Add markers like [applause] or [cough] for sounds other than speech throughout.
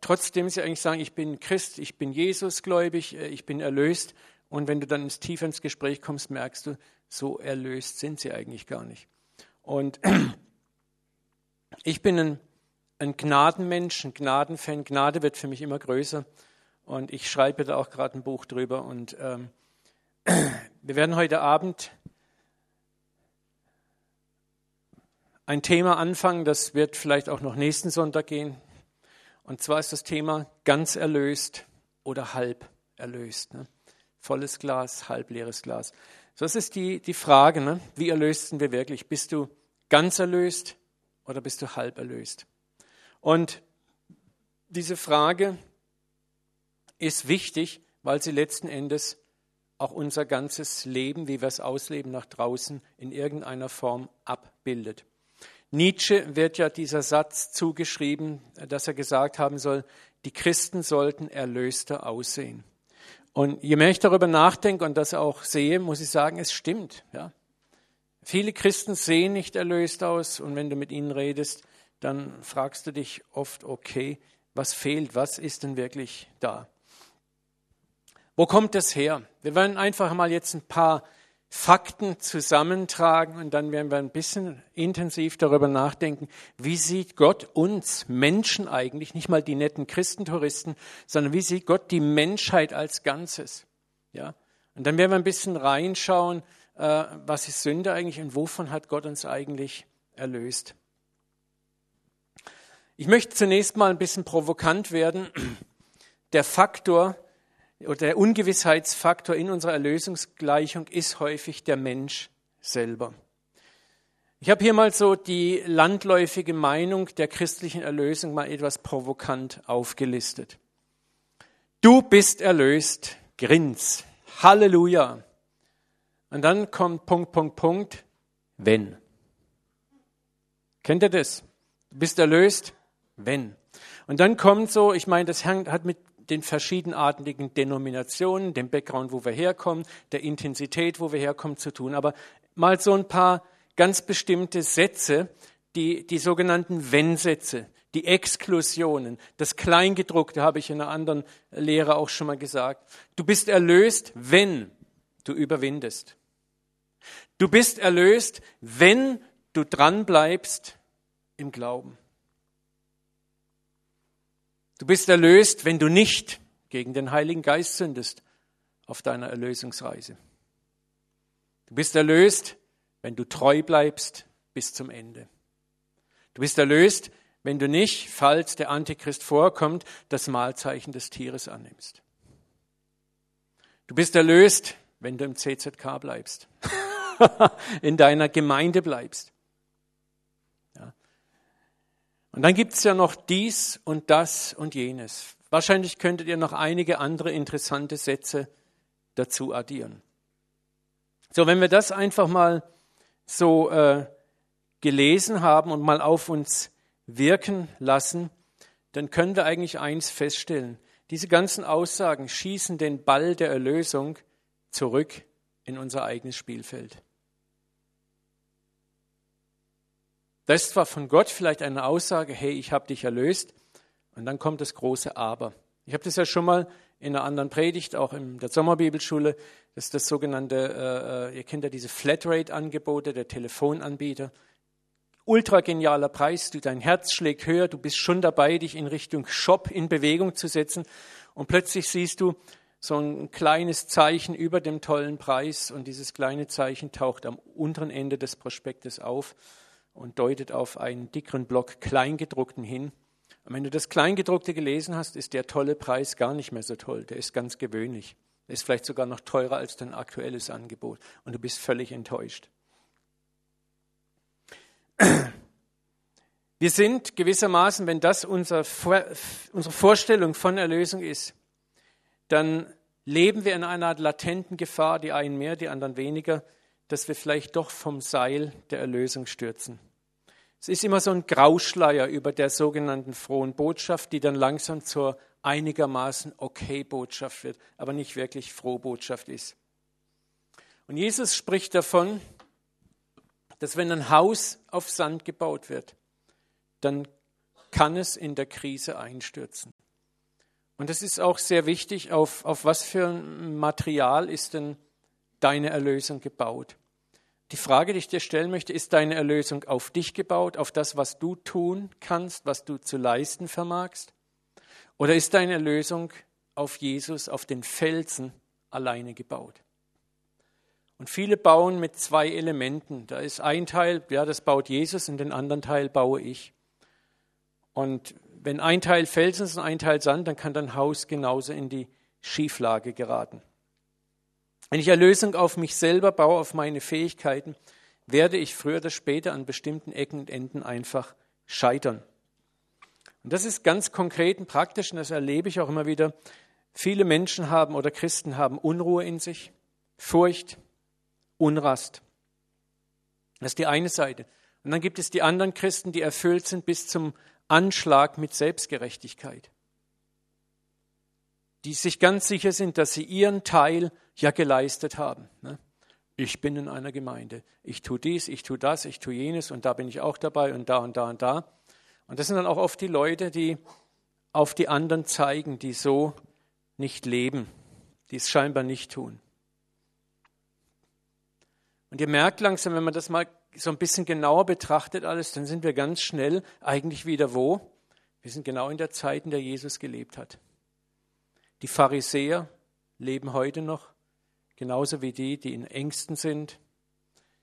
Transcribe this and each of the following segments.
Trotzdem sie eigentlich sagen, ich bin Christ, ich bin Jesus gläubig, äh, ich bin erlöst. Und wenn du dann ins tiefer ins Gespräch kommst, merkst du, so erlöst sind sie eigentlich gar nicht. Und [clears throat] ich bin ein, ein Gnadenmensch, ein Gnadenfan. Gnade wird für mich immer größer. Und ich schreibe da auch gerade ein Buch drüber. Und ähm, [clears throat] wir werden heute Abend ein Thema anfangen, das wird vielleicht auch noch nächsten Sonntag gehen. Und zwar ist das Thema ganz erlöst oder halb erlöst. Ne? Volles Glas, halb leeres Glas. So, das ist die, die Frage, ne? wie erlöst sind wir wirklich? Bist du ganz erlöst oder bist du halb erlöst? Und diese Frage ist wichtig, weil sie letzten Endes auch unser ganzes Leben, wie wir es ausleben nach draußen, in irgendeiner Form abbildet. Nietzsche wird ja dieser Satz zugeschrieben, dass er gesagt haben soll, die Christen sollten erlöster aussehen. Und je mehr ich darüber nachdenke und das auch sehe, muss ich sagen, es stimmt. Ja. Viele Christen sehen nicht erlöst aus und wenn du mit ihnen redest, dann fragst du dich oft, okay, was fehlt, was ist denn wirklich da? Wo kommt das her? Wir werden einfach mal jetzt ein paar Fakten zusammentragen und dann werden wir ein bisschen intensiv darüber nachdenken, wie sieht Gott uns Menschen eigentlich, nicht mal die netten Christentouristen, sondern wie sieht Gott die Menschheit als Ganzes. Ja? Und dann werden wir ein bisschen reinschauen, äh, was ist Sünde eigentlich und wovon hat Gott uns eigentlich erlöst. Ich möchte zunächst mal ein bisschen provokant werden. Der Faktor, oder der Ungewissheitsfaktor in unserer Erlösungsgleichung ist häufig der Mensch selber. Ich habe hier mal so die landläufige Meinung der christlichen Erlösung mal etwas provokant aufgelistet. Du bist erlöst, grins, Halleluja. Und dann kommt Punkt, Punkt, Punkt, wenn. Kennt ihr das? Du bist erlöst, wenn. Und dann kommt so, ich meine, das hat mit den verschiedenartigen Denominationen, dem Background, wo wir herkommen, der Intensität, wo wir herkommen, zu tun. Aber mal so ein paar ganz bestimmte Sätze, die, die sogenannten Wenn-Sätze, die Exklusionen, das Kleingedruckte habe ich in einer anderen Lehre auch schon mal gesagt. Du bist erlöst, wenn du überwindest. Du bist erlöst, wenn du dranbleibst im Glauben. Du bist erlöst, wenn du nicht gegen den Heiligen Geist sündest auf deiner Erlösungsreise. Du bist erlöst, wenn du treu bleibst bis zum Ende. Du bist erlöst, wenn du nicht, falls der Antichrist vorkommt, das Mahlzeichen des Tieres annimmst. Du bist erlöst, wenn du im CZK bleibst, [laughs] in deiner Gemeinde bleibst. Und dann gibt es ja noch dies und das und jenes. Wahrscheinlich könntet ihr noch einige andere interessante Sätze dazu addieren. So, wenn wir das einfach mal so äh, gelesen haben und mal auf uns wirken lassen, dann können wir eigentlich eins feststellen. Diese ganzen Aussagen schießen den Ball der Erlösung zurück in unser eigenes Spielfeld. Das ist zwar von Gott vielleicht eine Aussage, hey, ich habe dich erlöst, und dann kommt das große Aber. Ich habe das ja schon mal in einer anderen Predigt, auch in der Sommerbibelschule, das ist das sogenannte, äh, äh ihr kennt ja diese Flatrate-Angebote der Telefonanbieter. Ultra genialer Preis, du, dein Herz schlägt höher, du bist schon dabei, dich in Richtung Shop in Bewegung zu setzen und plötzlich siehst du so ein kleines Zeichen über dem tollen Preis und dieses kleine Zeichen taucht am unteren Ende des Prospektes auf und deutet auf einen dickeren Block Kleingedruckten hin. Und wenn du das Kleingedruckte gelesen hast, ist der tolle Preis gar nicht mehr so toll. Der ist ganz gewöhnlich. Der ist vielleicht sogar noch teurer als dein aktuelles Angebot. Und du bist völlig enttäuscht. [clears throat] Wir sind gewissermaßen, wenn das unser, unsere Vorstellung von Erlösung ist, dann leben wir in einer Art latenten Gefahr, die einen mehr, die anderen weniger, dass wir vielleicht doch vom Seil der Erlösung stürzen. Es ist immer so ein Grauschleier über der sogenannten frohen Botschaft, die dann langsam zur einigermaßen okay Botschaft wird, aber nicht wirklich frohe Botschaft ist. Und Jesus spricht davon, dass wenn ein Haus auf Sand gebaut wird, dann kann es in der Krise einstürzen. Und es ist auch sehr wichtig, auf, auf was für ein Material ist denn deine Erlösung gebaut. Die Frage, die ich dir stellen möchte, ist deine Erlösung auf dich gebaut, auf das, was du tun kannst, was du zu leisten vermagst? Oder ist deine Erlösung auf Jesus, auf den Felsen alleine gebaut? Und viele bauen mit zwei Elementen. Da ist ein Teil, ja, das baut Jesus und den anderen Teil baue ich. Und wenn ein Teil Felsen ist und ein Teil Sand, dann kann dein Haus genauso in die Schieflage geraten. Wenn ich Erlösung auf mich selber baue, auf meine Fähigkeiten, werde ich früher oder später an bestimmten Ecken und Enden einfach scheitern. Und das ist ganz konkret und praktisch und das erlebe ich auch immer wieder. Viele Menschen haben oder Christen haben Unruhe in sich, Furcht, Unrast. Das ist die eine Seite. Und dann gibt es die anderen Christen, die erfüllt sind bis zum Anschlag mit Selbstgerechtigkeit. Die sich ganz sicher sind, dass sie ihren Teil ja geleistet haben. Ne? Ich bin in einer Gemeinde. Ich tue dies, ich tue das, ich tue jenes und da bin ich auch dabei und da und da und da. Und das sind dann auch oft die Leute, die auf die anderen zeigen, die so nicht leben, die es scheinbar nicht tun. Und ihr merkt langsam, wenn man das mal so ein bisschen genauer betrachtet alles, dann sind wir ganz schnell eigentlich wieder wo? Wir sind genau in der Zeit, in der Jesus gelebt hat. Die Pharisäer leben heute noch, genauso wie die, die in Ängsten sind.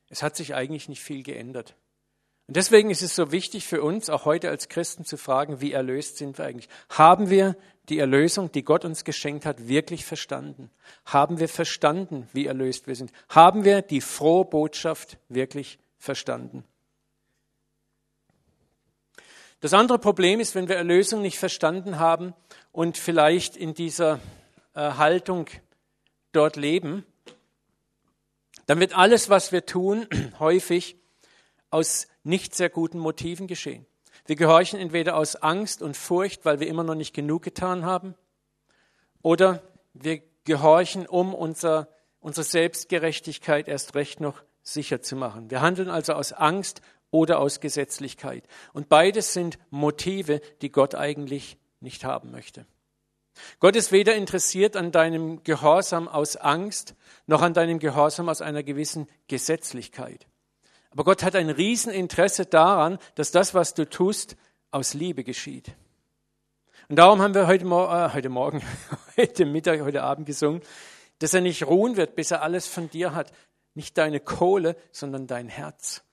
Es hat sich eigentlich nicht viel geändert. Und deswegen ist es so wichtig für uns, auch heute als Christen zu fragen, wie erlöst sind wir eigentlich? Haben wir die Erlösung, die Gott uns geschenkt hat, wirklich verstanden? Haben wir verstanden, wie erlöst wir sind? Haben wir die frohe Botschaft wirklich verstanden? Das andere Problem ist, wenn wir Erlösung nicht verstanden haben und vielleicht in dieser äh, Haltung dort leben, dann wird alles, was wir tun, [clears throat] häufig aus nicht sehr guten Motiven geschehen. Wir gehorchen entweder aus Angst und Furcht, weil wir immer noch nicht genug getan haben, oder wir gehorchen, um unser, unsere Selbstgerechtigkeit erst recht noch sicher zu machen. Wir handeln also aus Angst oder aus Gesetzlichkeit. Und beides sind Motive, die Gott eigentlich nicht haben möchte. Gott ist weder interessiert an deinem Gehorsam aus Angst, noch an deinem Gehorsam aus einer gewissen Gesetzlichkeit. Aber Gott hat ein Rieseninteresse daran, dass das, was du tust, aus Liebe geschieht. Und darum haben wir heute, äh, heute Morgen, [laughs] heute Mittag, heute Abend gesungen, dass er nicht ruhen wird, bis er alles von dir hat. Nicht deine Kohle, sondern dein Herz.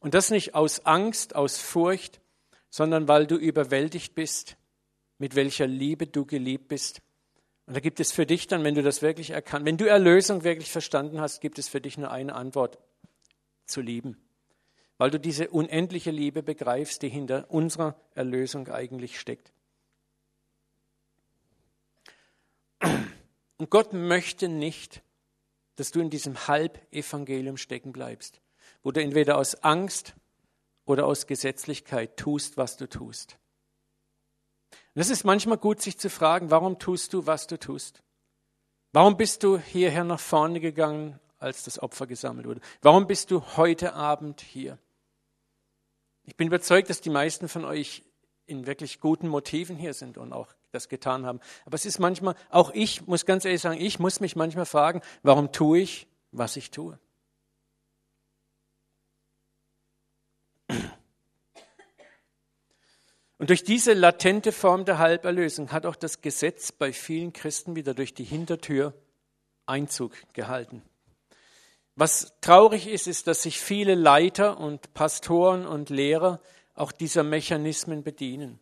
Und das nicht aus Angst, aus Furcht, sondern weil du überwältigt bist, mit welcher Liebe du geliebt bist. Und da gibt es für dich dann, wenn du das wirklich erkannt, wenn du Erlösung wirklich verstanden hast, gibt es für dich nur eine Antwort zu lieben, weil du diese unendliche Liebe begreifst, die hinter unserer Erlösung eigentlich steckt. Und Gott möchte nicht, dass du in diesem Halbevangelium stecken bleibst, wo du entweder aus Angst oder aus Gesetzlichkeit tust, was du tust. Und es ist manchmal gut, sich zu fragen, warum tust du, was du tust? Warum bist du hierher nach vorne gegangen als das Opfer gesammelt wurde. Warum bist du heute Abend hier? Ich bin überzeugt, dass die meisten von euch in wirklich guten Motiven hier sind und auch das getan haben. Aber es ist manchmal, auch ich muss ganz ehrlich sagen, ich muss mich manchmal fragen, warum tue ich, was ich tue? Und durch diese latente Form der Halberlösung hat auch das Gesetz bei vielen Christen wieder durch die Hintertür Einzug gehalten. Was traurig ist, ist, dass sich viele Leiter und Pastoren und Lehrer auch dieser Mechanismen bedienen.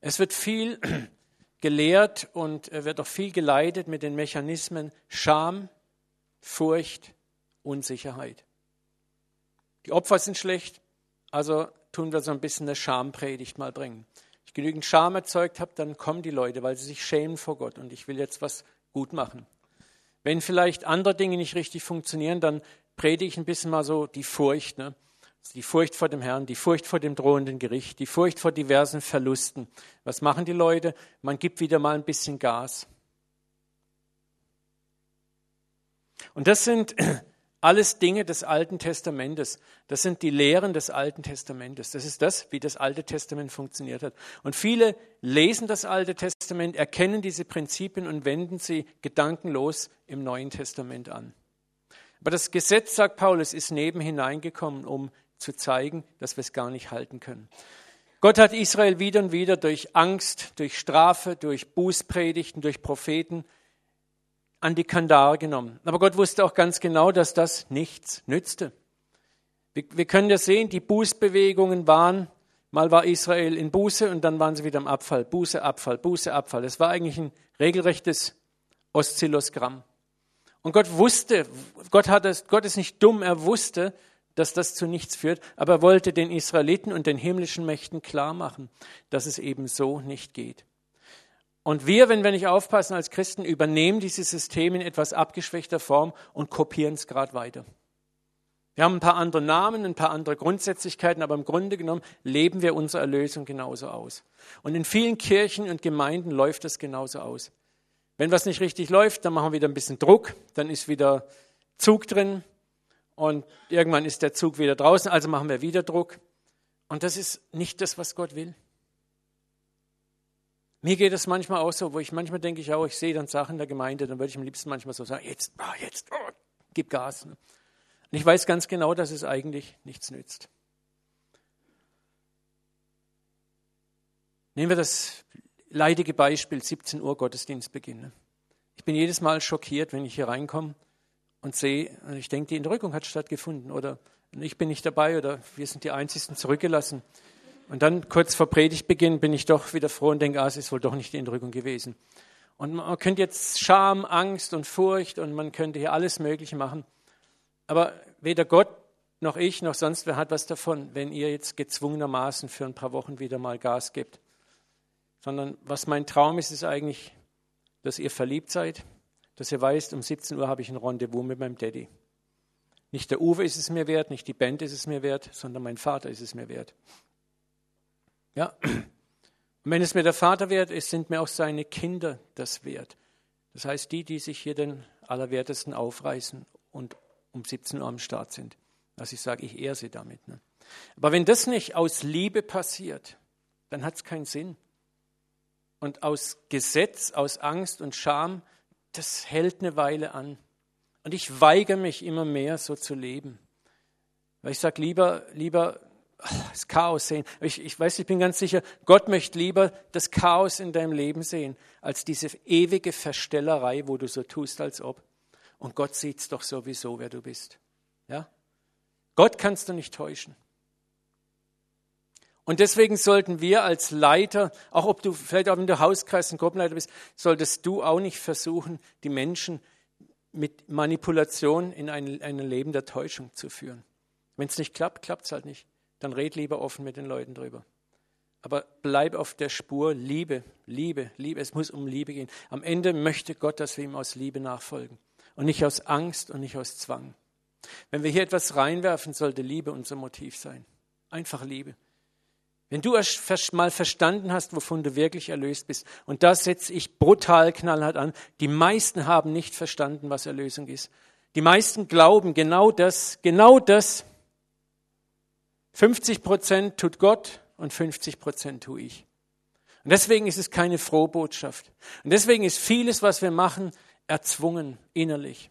Es wird viel [clears throat] gelehrt und wird auch viel geleitet mit den Mechanismen Scham, Furcht, Unsicherheit. Die Opfer sind schlecht, also tun wir so ein bisschen eine Schampredigt mal bringen. Wenn ich genügend Scham erzeugt habe, dann kommen die Leute, weil sie sich schämen vor Gott und ich will jetzt was gut machen. Wenn vielleicht andere Dinge nicht richtig funktionieren, dann predige ich ein bisschen mal so die Furcht. Ne? Die Furcht vor dem Herrn, die Furcht vor dem drohenden Gericht, die Furcht vor diversen Verlusten. Was machen die Leute? Man gibt wieder mal ein bisschen Gas. Und das sind Alles Dinge des Alten Testamentes. Das sind die Lehren des Alten Testamentes. Das ist das, wie das Alte Testament funktioniert hat. Und viele lesen das Alte Testament, erkennen diese Prinzipien und wenden sie gedankenlos im Neuen Testament an. Aber das Gesetz, sagt Paulus, ist neben hineingekommen, um zu zeigen, dass wir es gar nicht halten können. Gott hat Israel wieder und wieder durch Angst, durch Strafe, durch Bußpredigten, durch Propheten an die Kandare genommen. Aber Gott wusste auch ganz genau, dass das nichts nützte. Wir, wir können ja sehen, die Bußbewegungen waren, mal war Israel in Buße und dann waren sie wieder im Abfall. Buße, Abfall, Buße, Abfall. Es war eigentlich ein regelrechtes Oszillogramm. Und Gott wusste, Gott, hat es, Gott ist nicht dumm, er wusste, dass das zu nichts führt, aber er wollte den Israeliten und den himmlischen Mächten klar machen, dass es eben so nicht geht. Und wir, wenn wir nicht aufpassen als Christen, übernehmen dieses System in etwas abgeschwächter Form und kopieren es gerade weiter. Wir haben ein paar andere Namen, ein paar andere Grundsätzlichkeiten, aber im Grunde genommen leben wir unsere Erlösung genauso aus. Und in vielen Kirchen und Gemeinden läuft das genauso aus. Wenn was nicht richtig läuft, dann machen wir wieder ein bisschen Druck, dann ist wieder Zug drin und irgendwann ist der Zug wieder draußen, also machen wir wieder Druck. Und das ist nicht das, was Gott will. Mir geht es manchmal auch so, wo ich manchmal denke ich auch, ich sehe dann Sachen der Gemeinde, dann würde ich am liebsten manchmal so sagen, jetzt, ah, jetzt, oh, gib Gas. Und ich weiß ganz genau, dass es eigentlich nichts nützt. Nehmen wir das leidige Beispiel, 17 Uhr Gottesdienstbeginn. Ich bin jedes Mal schockiert, wenn ich hier reinkomme und sehe, ich denke, die Entrückung hat stattgefunden oder ich bin nicht dabei oder wir sind die Einzigen zurückgelassen. Und dann kurz vor Predigtbeginn bin ich doch wieder froh und denke, ah, es ist wohl doch nicht die Entrückung gewesen. Und man könnte jetzt Scham, Angst und Furcht und man könnte hier alles Mögliche machen. Aber weder Gott noch ich noch sonst wer hat was davon, wenn ihr jetzt gezwungenermaßen für ein paar Wochen wieder mal Gas gibt. Sondern was mein Traum ist, ist eigentlich, dass ihr verliebt seid, dass ihr weißt, um 17 Uhr habe ich ein Rendezvous mit meinem Daddy. Nicht der Uwe ist es mir wert, nicht die Band ist es mir wert, sondern mein Vater ist es mir wert. Ja. Und wenn es mir der Vater wert ist, sind mir auch seine Kinder das wert. Das heißt, die, die sich hier den Allerwertesten aufreißen und um 17 Uhr am Start sind. Also ich sage, ich ehre sie damit. Ne? Aber wenn das nicht aus Liebe passiert, dann hat es keinen Sinn. Und aus Gesetz, aus Angst und Scham, das hält eine Weile an. Und ich weigere mich immer mehr, so zu leben. Weil ich sage, lieber, lieber das Chaos sehen. Ich, ich weiß, ich bin ganz sicher, Gott möchte lieber das Chaos in deinem Leben sehen, als diese ewige Verstellerei, wo du so tust, als ob. Und Gott sieht es doch sowieso, wer du bist. Ja? Gott kannst du nicht täuschen. Und deswegen sollten wir als Leiter, auch ob du vielleicht auch wenn du Hauskreis und Gruppenleiter bist, solltest du auch nicht versuchen, die Menschen mit Manipulation in ein, ein Leben der Täuschung zu führen. Wenn es nicht klappt, klappt es halt nicht dann red lieber offen mit den Leuten drüber. Aber bleib auf der Spur Liebe, Liebe, Liebe. Es muss um Liebe gehen. Am Ende möchte Gott, dass wir ihm aus Liebe nachfolgen und nicht aus Angst und nicht aus Zwang. Wenn wir hier etwas reinwerfen, sollte Liebe unser Motiv sein. Einfach Liebe. Wenn du mal verstanden hast, wovon du wirklich erlöst bist, und das setze ich brutal knallhart an, die meisten haben nicht verstanden, was Erlösung ist. Die meisten glauben genau das, genau das, 50 Prozent tut Gott und 50 Prozent tue ich. Und deswegen ist es keine frohe Botschaft. Und deswegen ist vieles, was wir machen, erzwungen innerlich.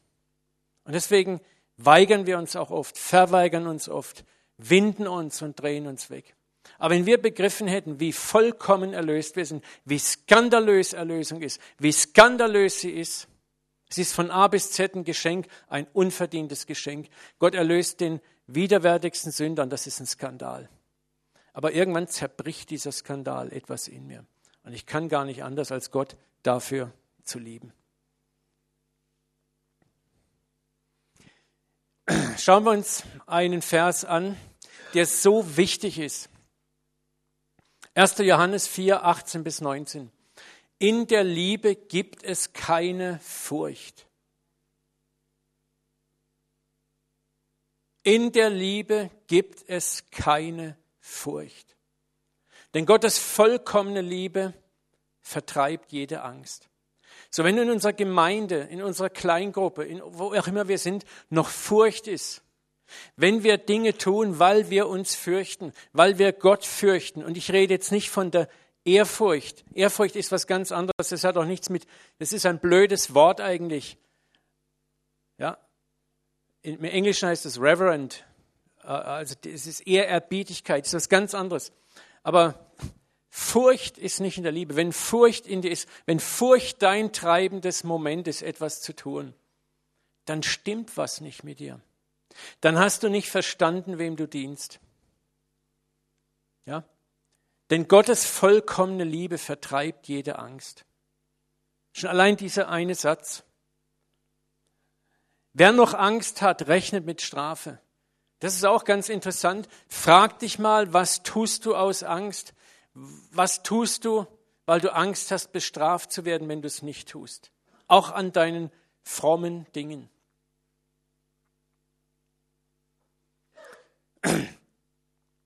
Und deswegen weigern wir uns auch oft, verweigern uns oft, winden uns und drehen uns weg. Aber wenn wir begriffen hätten, wie vollkommen erlöst wir sind, wie skandalös Erlösung ist, wie skandalös sie ist, es ist von A bis Z ein Geschenk, ein unverdientes Geschenk. Gott erlöst den widerwärtigsten Sündern, das ist ein Skandal. Aber irgendwann zerbricht dieser Skandal etwas in mir. Und ich kann gar nicht anders, als Gott dafür zu lieben. Schauen wir uns einen Vers an, der so wichtig ist. 1. Johannes 4, 18 bis 19. In der Liebe gibt es keine Furcht. In der Liebe gibt es keine Furcht. Denn Gottes vollkommene Liebe vertreibt jede Angst. So, wenn in unserer Gemeinde, in unserer Kleingruppe, in, wo auch immer wir sind, noch Furcht ist, wenn wir Dinge tun, weil wir uns fürchten, weil wir Gott fürchten, und ich rede jetzt nicht von der Ehrfurcht. Ehrfurcht ist was ganz anderes. Das hat auch nichts mit, das ist ein blödes Wort eigentlich. Im Englischen heißt es Reverend. Äh, also es ist Ehrerbietigkeit, das ist was ganz anderes. Aber Furcht ist nicht in der Liebe. Wenn Furcht in dir ist, wenn Furcht dein treibendes Moment ist, etwas zu tun, dann stimmt was nicht mit dir. Dann hast du nicht verstanden, wem du dienst. Ja? Denn Gottes vollkommene Liebe vertreibt jede Angst. Schon allein dieser eine Satz. Wer noch Angst hat, rechnet mit Strafe. Das ist auch ganz interessant. Frag dich mal, was tust du aus Angst? Was tust du, weil du Angst hast, bestraft zu werden, wenn du es nicht tust? Auch an deinen frommen Dingen.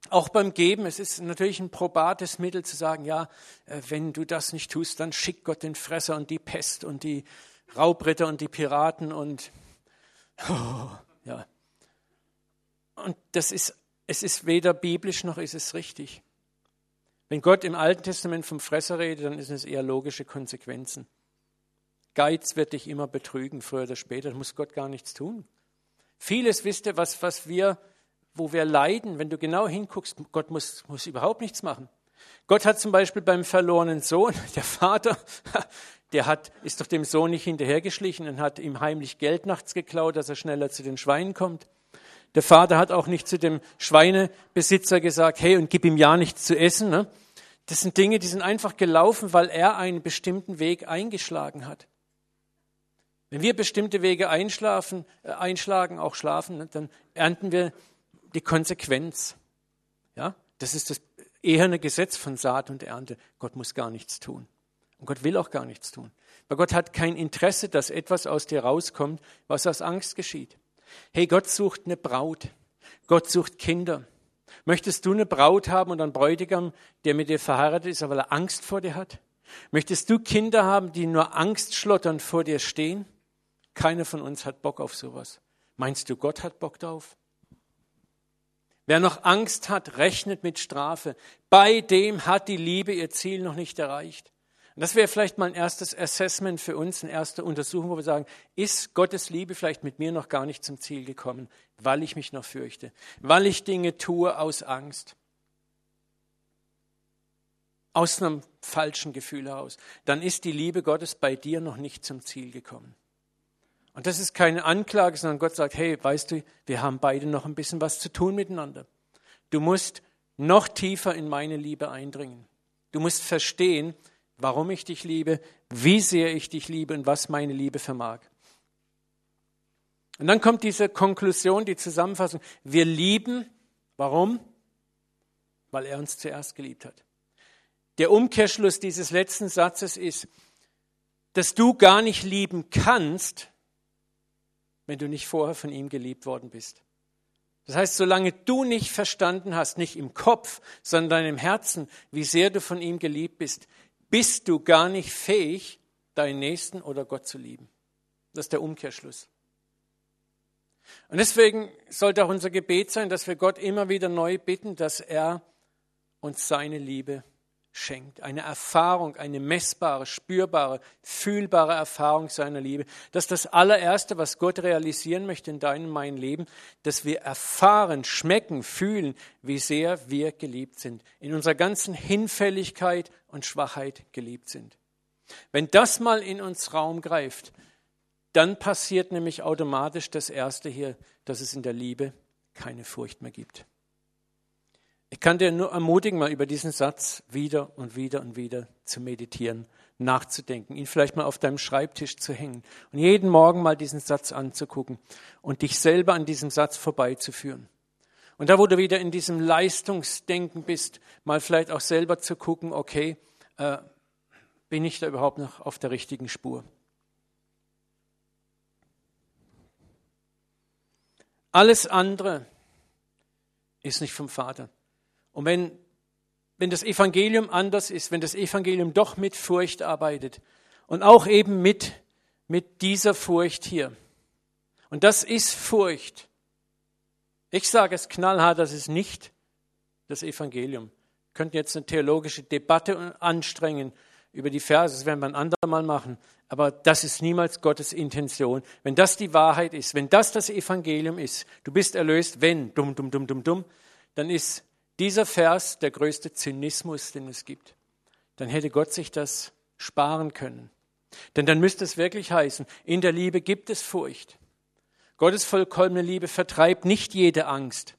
Auch beim Geben, es ist natürlich ein probates Mittel zu sagen, ja, äh, wenn du das nicht tust, dann schickt Gott den Fresser und die Pest und die Raubritter und die Piraten und oh, ja. Und das ist, es ist weder biblisch noch ist es richtig. Wenn Gott im Alten Testament vom Fresser redet, dann sind es eher logische Konsequenzen. Geiz wird dich immer betrügen, früher oder später, da muss Gott gar nichts tun. Vieles, wisst ihr, was, was wir wo wir leiden, wenn du genau hinguckst, Gott muss, muss überhaupt nichts machen. Gott hat zum Beispiel beim verlorenen Sohn, [laughs] der Vater, der hat, ist doch dem Sohn nicht hinterhergeschlichen und hat ihm heimlich Geld nachts geklaut, dass er schneller zu den Schweinen kommt. Der Vater hat auch nicht zu dem Schweinebesitzer gesagt, hey, und gib ihm ja nichts zu essen. Ne? Das sind Dinge, die sind einfach gelaufen, weil er einen bestimmten Weg eingeschlagen hat. Wenn wir bestimmte Wege einschlafen, äh, einschlagen, auch schlafen, ne, dann ernten wir die Konsequenz. Ja, das ist das eherne Gesetz von Saat und Ernte. Gott muss gar nichts tun. Und Gott will auch gar nichts tun. Weil Gott hat kein Interesse, dass etwas aus dir rauskommt, was aus Angst geschieht. Hey, Gott sucht eine Braut. Gott sucht Kinder. Möchtest du eine Braut haben und einen Bräutigam, der mit dir verheiratet ist, weil er Angst vor dir hat? Möchtest du Kinder haben, die nur Angstschlottern vor dir stehen? Keiner von uns hat Bock auf sowas. Meinst du, Gott hat Bock darauf? Wer noch Angst hat, rechnet mit Strafe. Bei dem hat die Liebe ihr Ziel noch nicht erreicht. Und das wäre vielleicht mal ein erstes Assessment für uns, eine erste Untersuchung, wo wir sagen, ist Gottes Liebe vielleicht mit mir noch gar nicht zum Ziel gekommen, weil ich mich noch fürchte, weil ich Dinge tue aus Angst, aus einem falschen Gefühl heraus. Dann ist die Liebe Gottes bei dir noch nicht zum Ziel gekommen. Und das ist keine Anklage, sondern Gott sagt, hey, weißt du, wir haben beide noch ein bisschen was zu tun miteinander. Du musst noch tiefer in meine Liebe eindringen. Du musst verstehen, warum ich dich liebe, wie sehr ich dich liebe und was meine Liebe vermag. Und dann kommt diese Konklusion, die Zusammenfassung. Wir lieben, warum? Weil er uns zuerst geliebt hat. Der Umkehrschluss dieses letzten Satzes ist, dass du gar nicht lieben kannst, wenn du nicht vorher von ihm geliebt worden bist. Das heißt, solange du nicht verstanden hast, nicht im Kopf, sondern im Herzen, wie sehr du von ihm geliebt bist, bist du gar nicht fähig, deinen Nächsten oder Gott zu lieben. Das ist der Umkehrschluss. Und deswegen sollte auch unser Gebet sein, dass wir Gott immer wieder neu bitten, dass er uns seine Liebe schenkt. Eine Erfahrung, eine messbare, spürbare, fühlbare Erfahrung seiner Liebe. Das ist das allererste, was Gott realisieren möchte in deinem, meinem Leben, dass wir erfahren, schmecken, fühlen, wie sehr wir geliebt sind. In unserer ganzen Hinfälligkeit und Schwachheit geliebt sind. Wenn das mal in uns Raum greift, dann passiert nämlich automatisch das Erste hier, dass es in der Liebe keine Furcht mehr gibt. Ich kann dir nur ermutigen, mal über diesen Satz wieder und wieder und wieder zu meditieren, nachzudenken, ihn vielleicht mal auf deinem Schreibtisch zu hängen und jeden Morgen mal diesen Satz anzugucken und dich selber an diesem Satz vorbeizuführen. Und da, wo du wieder in diesem Leistungsdenken bist, mal vielleicht auch selber zu gucken, okay, äh, bin ich da überhaupt noch auf der richtigen Spur? Alles andere ist nicht vom Vater. Und wenn, wenn das Evangelium anders ist, wenn das Evangelium doch mit Furcht arbeitet Und auch eben mit, mit dieser Furcht hier. Und das ist Furcht. Ich sage es knallhart, das ist nicht das Evangelium. Wir könnten jetzt eine theologische Debatte anstrengen über die Verse, das werden wir ein andermal machen. Aber das ist niemals Gottes Intention. Wenn das die Wahrheit ist, wenn das das Evangelium ist, du bist erlöst, wenn, dumm, dumm, dumm, dumm, dumm, dann ist dieser Vers der größte Zynismus, den es gibt. Dann hätte Gott sich das sparen können. Denn dann müsste es wirklich heißen, in der Liebe gibt es Furcht. Gottes vollkommene Liebe vertreibt nicht jede Angst.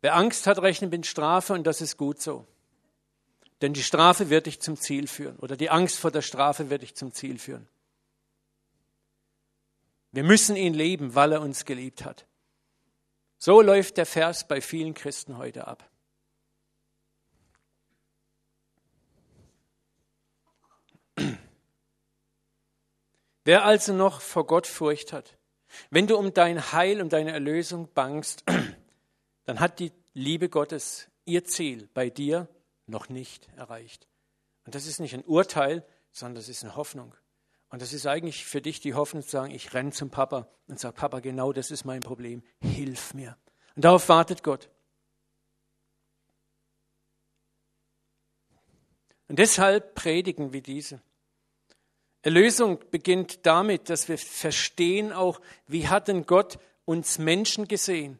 Wer Angst hat, rechnet mit Strafe und das ist gut so. Denn die Strafe wird dich zum Ziel führen oder die Angst vor der Strafe wird dich zum Ziel führen. Wir müssen ihn leben, weil er uns geliebt hat. So läuft der Vers bei vielen Christen heute ab. Wer also noch vor Gott Furcht hat, wenn du um dein Heil, um deine Erlösung bangst, [clears throat] dann hat die Liebe Gottes ihr Ziel bei dir noch nicht erreicht. Und das ist nicht ein Urteil, sondern das ist eine Hoffnung. Und das ist eigentlich für dich die Hoffnung zu sagen, ich renne zum Papa und sage, Papa, genau das ist mein Problem, hilf mir. Und darauf wartet Gott. Und deshalb predigen wir diese. Erlösung beginnt damit, dass wir verstehen auch, wie hat denn Gott uns Menschen gesehen?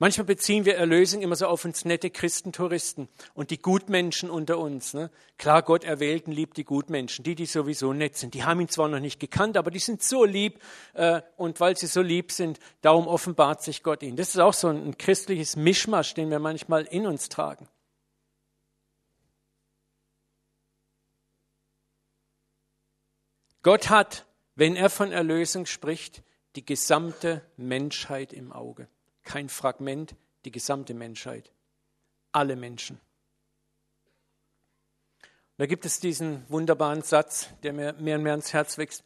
Manchmal beziehen wir Erlösung immer so auf uns nette Christentouristen und die Gutmenschen unter uns. Ne? Klar, Gott erwählt und liebt die Gutmenschen, die, die sowieso nett sind. Die haben ihn zwar noch nicht gekannt, aber die sind so lieb äh, und weil sie so lieb sind, darum offenbart sich Gott ihnen. Das ist auch so ein, ein christliches Mischmasch, den wir manchmal in uns tragen. Gott hat, wenn er von Erlösung spricht, die gesamte Menschheit im Auge kein Fragment, die gesamte Menschheit, alle Menschen. Da gibt es diesen wunderbaren Satz, der mir mehr und mehr ans Herz wächst.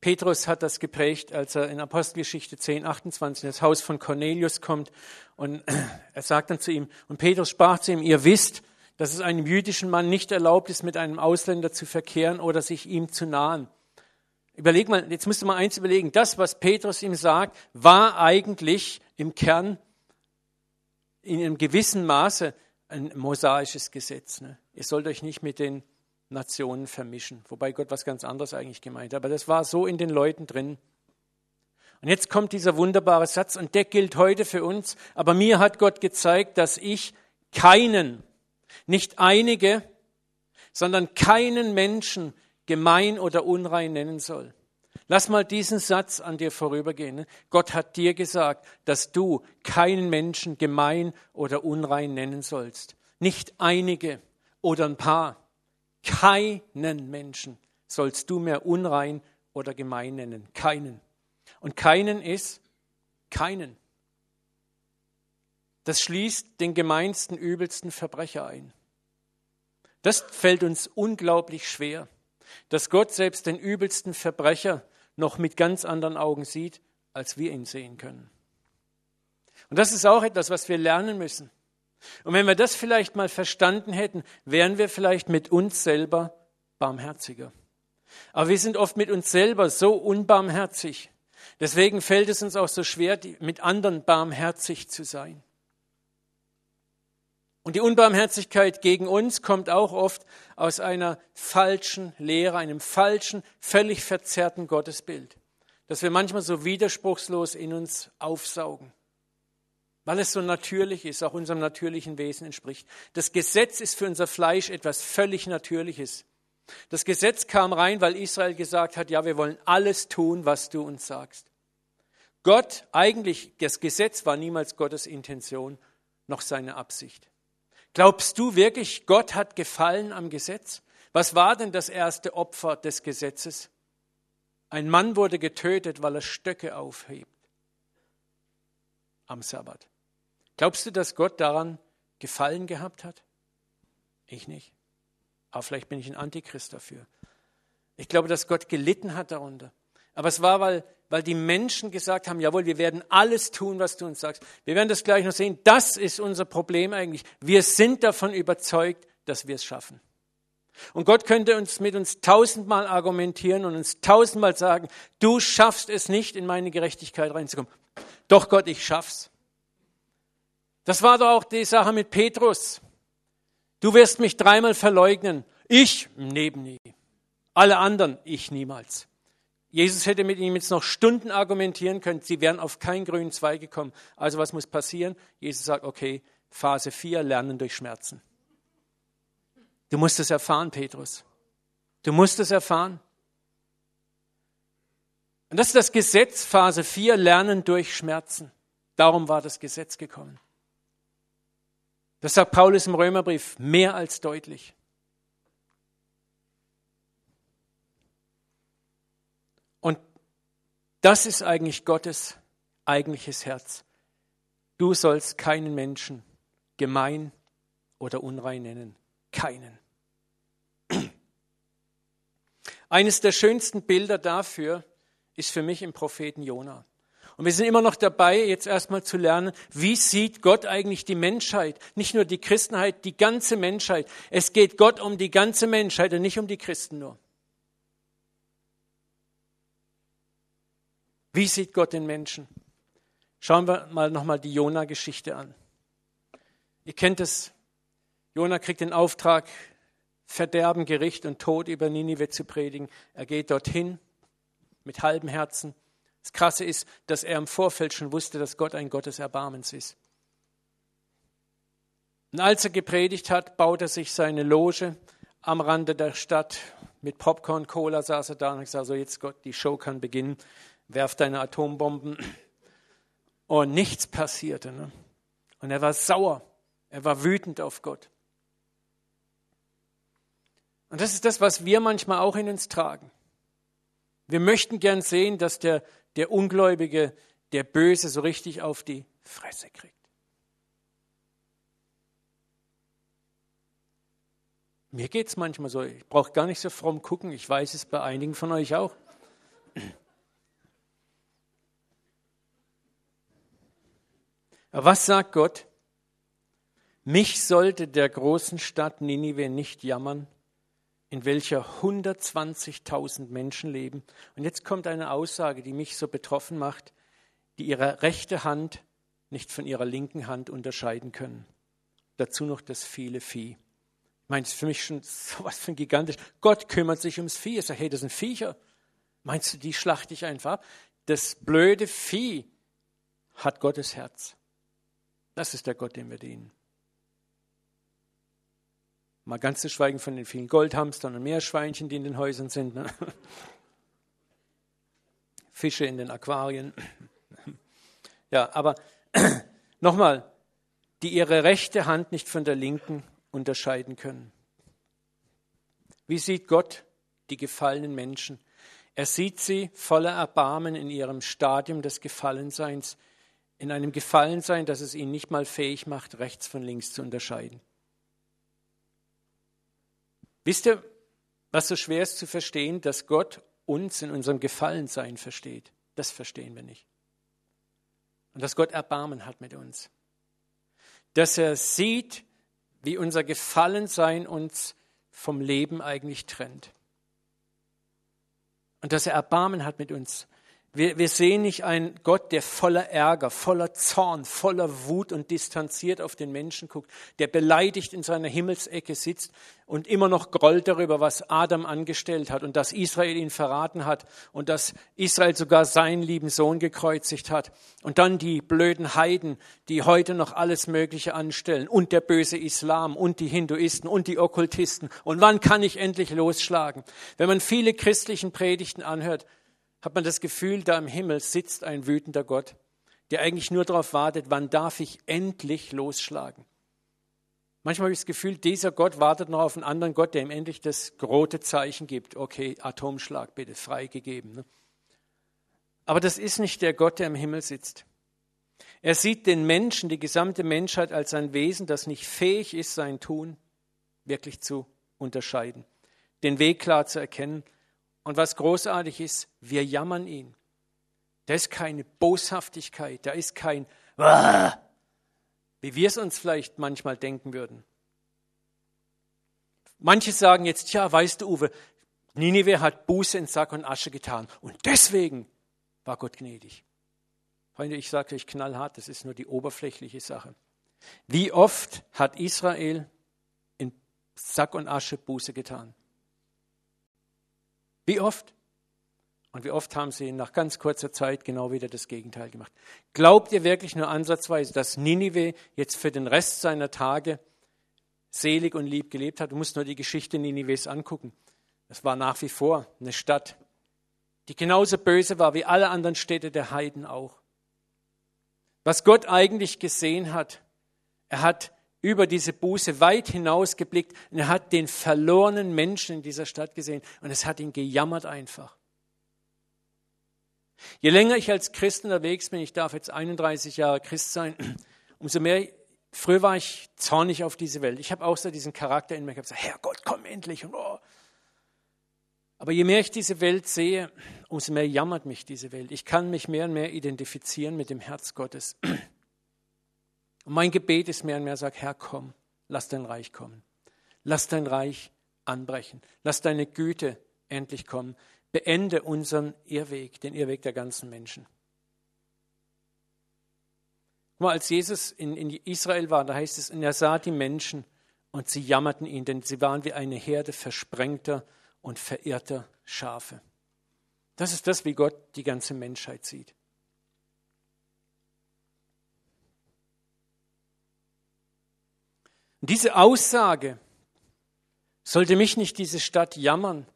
Petrus hat das geprägt, als er in Apostelgeschichte 10, 28 in das Haus von Cornelius kommt und [clears throat] er sagt dann zu ihm, und Petrus sprach zu ihm, ihr wisst, dass es einem jüdischen Mann nicht erlaubt ist, mit einem Ausländer zu verkehren oder sich ihm zu nahen. Überleg mal, jetzt müsst ihr mal eins überlegen. Das, was Petrus ihm sagt, war eigentlich im Kern in einem gewissen Maße ein mosaisches Gesetz. Ne? Ihr sollt euch nicht mit den Nationen vermischen, wobei Gott was ganz anderes eigentlich gemeint hat. Aber das war so in den Leuten drin. Und jetzt kommt dieser wunderbare Satz und der gilt heute für uns. Aber mir hat Gott gezeigt, dass ich keinen, nicht einige, sondern keinen Menschen gemein oder unrein nennen soll. Lass mal diesen Satz an dir vorübergehen. Ne? Gott hat dir gesagt, dass du keinen Menschen gemein oder unrein nennen sollst. Nicht einige oder ein paar. Keinen Menschen sollst du mehr unrein oder gemein nennen. Keinen. Und keinen ist keinen. Das schließt den gemeinsten, übelsten Verbrecher ein. Das fällt uns unglaublich schwer dass Gott selbst den übelsten Verbrecher noch mit ganz anderen Augen sieht, als wir ihn sehen können. Und das ist auch etwas, was wir lernen müssen. Und wenn wir das vielleicht mal verstanden hätten, wären wir vielleicht mit uns selber barmherziger. Aber wir sind oft mit uns selber so unbarmherzig. Deswegen fällt es uns auch so schwer, mit anderen barmherzig zu sein. Und die Unbarmherzigkeit gegen uns kommt auch oft aus einer falschen Lehre, einem falschen, völlig verzerrten Gottesbild, das wir manchmal so widerspruchslos in uns aufsaugen, weil es so natürlich ist, auch unserem natürlichen Wesen entspricht. Das Gesetz ist für unser Fleisch etwas völlig Natürliches. Das Gesetz kam rein, weil Israel gesagt hat, ja, wir wollen alles tun, was du uns sagst. Gott, eigentlich, das Gesetz war niemals Gottes Intention, noch seine Absicht. Glaubst du wirklich, Gott hat gefallen am Gesetz? Was war denn das erste Opfer des Gesetzes? Ein Mann wurde getötet, weil er Stöcke aufhebt am Sabbat. Glaubst du, dass Gott daran gefallen gehabt hat? Ich nicht. Aber vielleicht bin ich ein Antichrist dafür. Ich glaube, dass Gott gelitten hat darunter. Aber es war, weil weil die Menschen gesagt haben, jawohl, wir werden alles tun, was du uns sagst. Wir werden das gleich noch sehen. Das ist unser Problem eigentlich. Wir sind davon überzeugt, dass wir es schaffen. Und Gott könnte uns mit uns tausendmal argumentieren und uns tausendmal sagen, du schaffst es nicht, in meine Gerechtigkeit reinzukommen. Doch Gott, ich schaff's. Das war doch auch die Sache mit Petrus. Du wirst mich dreimal verleugnen. Ich neben nie. Alle anderen, ich niemals. Jesus hätte mit ihm jetzt noch Stunden argumentieren können. Sie wären auf keinen grünen Zweig gekommen. Also was muss passieren? Jesus sagt, okay, Phase 4, Lernen durch Schmerzen. Du musst es erfahren, Petrus. Du musst es erfahren. Und das ist das Gesetz, Phase 4, Lernen durch Schmerzen. Darum war das Gesetz gekommen. Das sagt Paulus im Römerbrief mehr als deutlich. Und das ist eigentlich Gottes eigentliches Herz. Du sollst keinen Menschen gemein oder unrein nennen. Keinen. Eines der schönsten Bilder dafür ist für mich im Propheten Jona. Und wir sind immer noch dabei, jetzt erstmal zu lernen, wie sieht Gott eigentlich die Menschheit? Nicht nur die Christenheit, die ganze Menschheit. Es geht Gott um die ganze Menschheit und nicht um die Christen nur. Wie sieht Gott den Menschen? Schauen wir mal nochmal die Jona-Geschichte an. Ihr kennt es. Jona kriegt den Auftrag, Verderben, Gericht und Tod über Ninive zu predigen. Er geht dorthin mit halbem Herzen. Das Krasse ist, dass er im Vorfeld schon wusste, dass Gott ein Gott des Erbarmens ist. Und als er gepredigt hat, baut er sich seine Loge am Rande der Stadt. Mit Popcorn, Cola saß er da und hat gesagt, so jetzt Gott, die Show kann beginnen werf deine Atombomben. Und nichts passierte. Ne? Und er war sauer. Er war wütend auf Gott. Und das ist das, was wir manchmal auch in uns tragen. Wir möchten gern sehen, dass der, der Ungläubige, der Böse so richtig auf die Fresse kriegt. Mir geht es manchmal so. Ich brauche gar nicht so fromm gucken. Ich weiß es bei einigen von euch auch. Was sagt Gott? Mich sollte der großen Stadt Ninive nicht jammern, in welcher 120.000 Menschen leben. Und jetzt kommt eine Aussage, die mich so betroffen macht, die ihre rechte Hand nicht von ihrer linken Hand unterscheiden können. Dazu noch das viele Vieh. Ich meine, das ist für mich schon [laughs] sowas von gigantisch. Gott kümmert sich ums Vieh. Er sagt, hey, das sind Viecher. Meinst du, die schlachte ich einfach ab? Das blöde Vieh hat Gottes Herz. Das ist der Gott, dem wir dienen. Mal ganz zu schweigen von den vielen Goldhamstern und Meerschweinchen, die in den Häusern sind. Ne? [laughs] Fische in den Aquarien. [laughs] Ja, aber [clears throat] nochmal, die ihre rechte Hand nicht von der linken unterscheiden können. Wie sieht Gott die gefallenen Menschen? Er sieht sie voller Erbarmen in ihrem Stadium des Gefallenseins in einem Gefallensein, dass es ihn nicht mal fähig macht, rechts von links zu unterscheiden. Wisst ihr, was so schwer ist zu verstehen, dass Gott uns in unserem Gefallensein versteht? Das verstehen wir nicht. Und dass Gott Erbarmen hat mit uns. Dass er sieht, wie unser Gefallensein uns vom Leben eigentlich trennt. Und dass er Erbarmen hat mit uns. Wir, wir sehen nicht einen Gott, der voller Ärger, voller Zorn, voller Wut und distanziert auf den Menschen guckt, der beleidigt in seiner Himmelsecke sitzt und immer noch grollt darüber, was Adam angestellt hat und dass Israel ihn verraten hat und dass Israel sogar seinen lieben Sohn gekreuzigt hat. Und dann die blöden Heiden, die heute noch alles Mögliche anstellen und der böse Islam und die Hinduisten und die Okkultisten. Und wann kann ich endlich losschlagen? Wenn man viele christlichen Predigten anhört, hat man das Gefühl, da im Himmel sitzt ein wütender Gott, der eigentlich nur darauf wartet, wann darf ich endlich losschlagen. Manchmal habe ich das Gefühl, dieser Gott wartet noch auf einen anderen Gott, der ihm endlich das rote Zeichen gibt. Okay, Atomschlag bitte, freigegeben. Ne? Aber das ist nicht der Gott, der im Himmel sitzt. Er sieht den Menschen, die gesamte Menschheit als ein Wesen, das nicht fähig ist, sein Tun wirklich zu unterscheiden, den Weg klar zu erkennen und was großartig ist, wir jammern ihn. Da ist keine Boshaftigkeit, da ist kein, wie wir es uns vielleicht manchmal denken würden. Manche sagen jetzt, tja, weißt du, Uwe, Ninive hat Buße in Sack und Asche getan und deswegen war Gott gnädig. Freunde, ich sage euch knallhart, das ist nur die oberflächliche Sache. Wie oft hat Israel in Sack und Asche Buße getan? Wie oft? Und wie oft haben sie nach ganz kurzer Zeit genau wieder das Gegenteil gemacht? Glaubt ihr wirklich nur ansatzweise, dass Ninive jetzt für den Rest seiner Tage selig und lieb gelebt hat? Du musst nur die Geschichte Ninives angucken. Das war nach wie vor eine Stadt, die genauso böse war wie alle anderen Städte der Heiden auch. Was Gott eigentlich gesehen hat, er hat über diese Buße weit hinaus geblickt und er hat den verlorenen Menschen in dieser Stadt gesehen und es hat ihn gejammert einfach. Je länger ich als Christ unterwegs bin, ich darf jetzt 31 Jahre Christ sein, [clears throat] umso mehr, früher war ich zornig auf diese Welt. Ich habe auch so diesen Charakter in mir gehabt, Herr Gott, komm endlich. Und, oh. Aber je mehr ich diese Welt sehe, umso mehr jammert mich diese Welt. Ich kann mich mehr und mehr identifizieren mit dem Herz Gottes. [clears throat] Und mein Gebet ist mehr und mehr, sag, Herr, komm, lass dein Reich kommen. Lass dein Reich anbrechen. Lass deine Güte endlich kommen. Beende unseren Irrweg, den Irrweg der ganzen Menschen. Mal, als Jesus in, in Israel war, da heißt es, und er sah die Menschen und sie jammerten ihn, denn sie waren wie eine Herde versprengter und verirrter Schafe. Das ist das, wie Gott die ganze Menschheit sieht. Diese Aussage, sollte mich nicht diese Stadt jammern,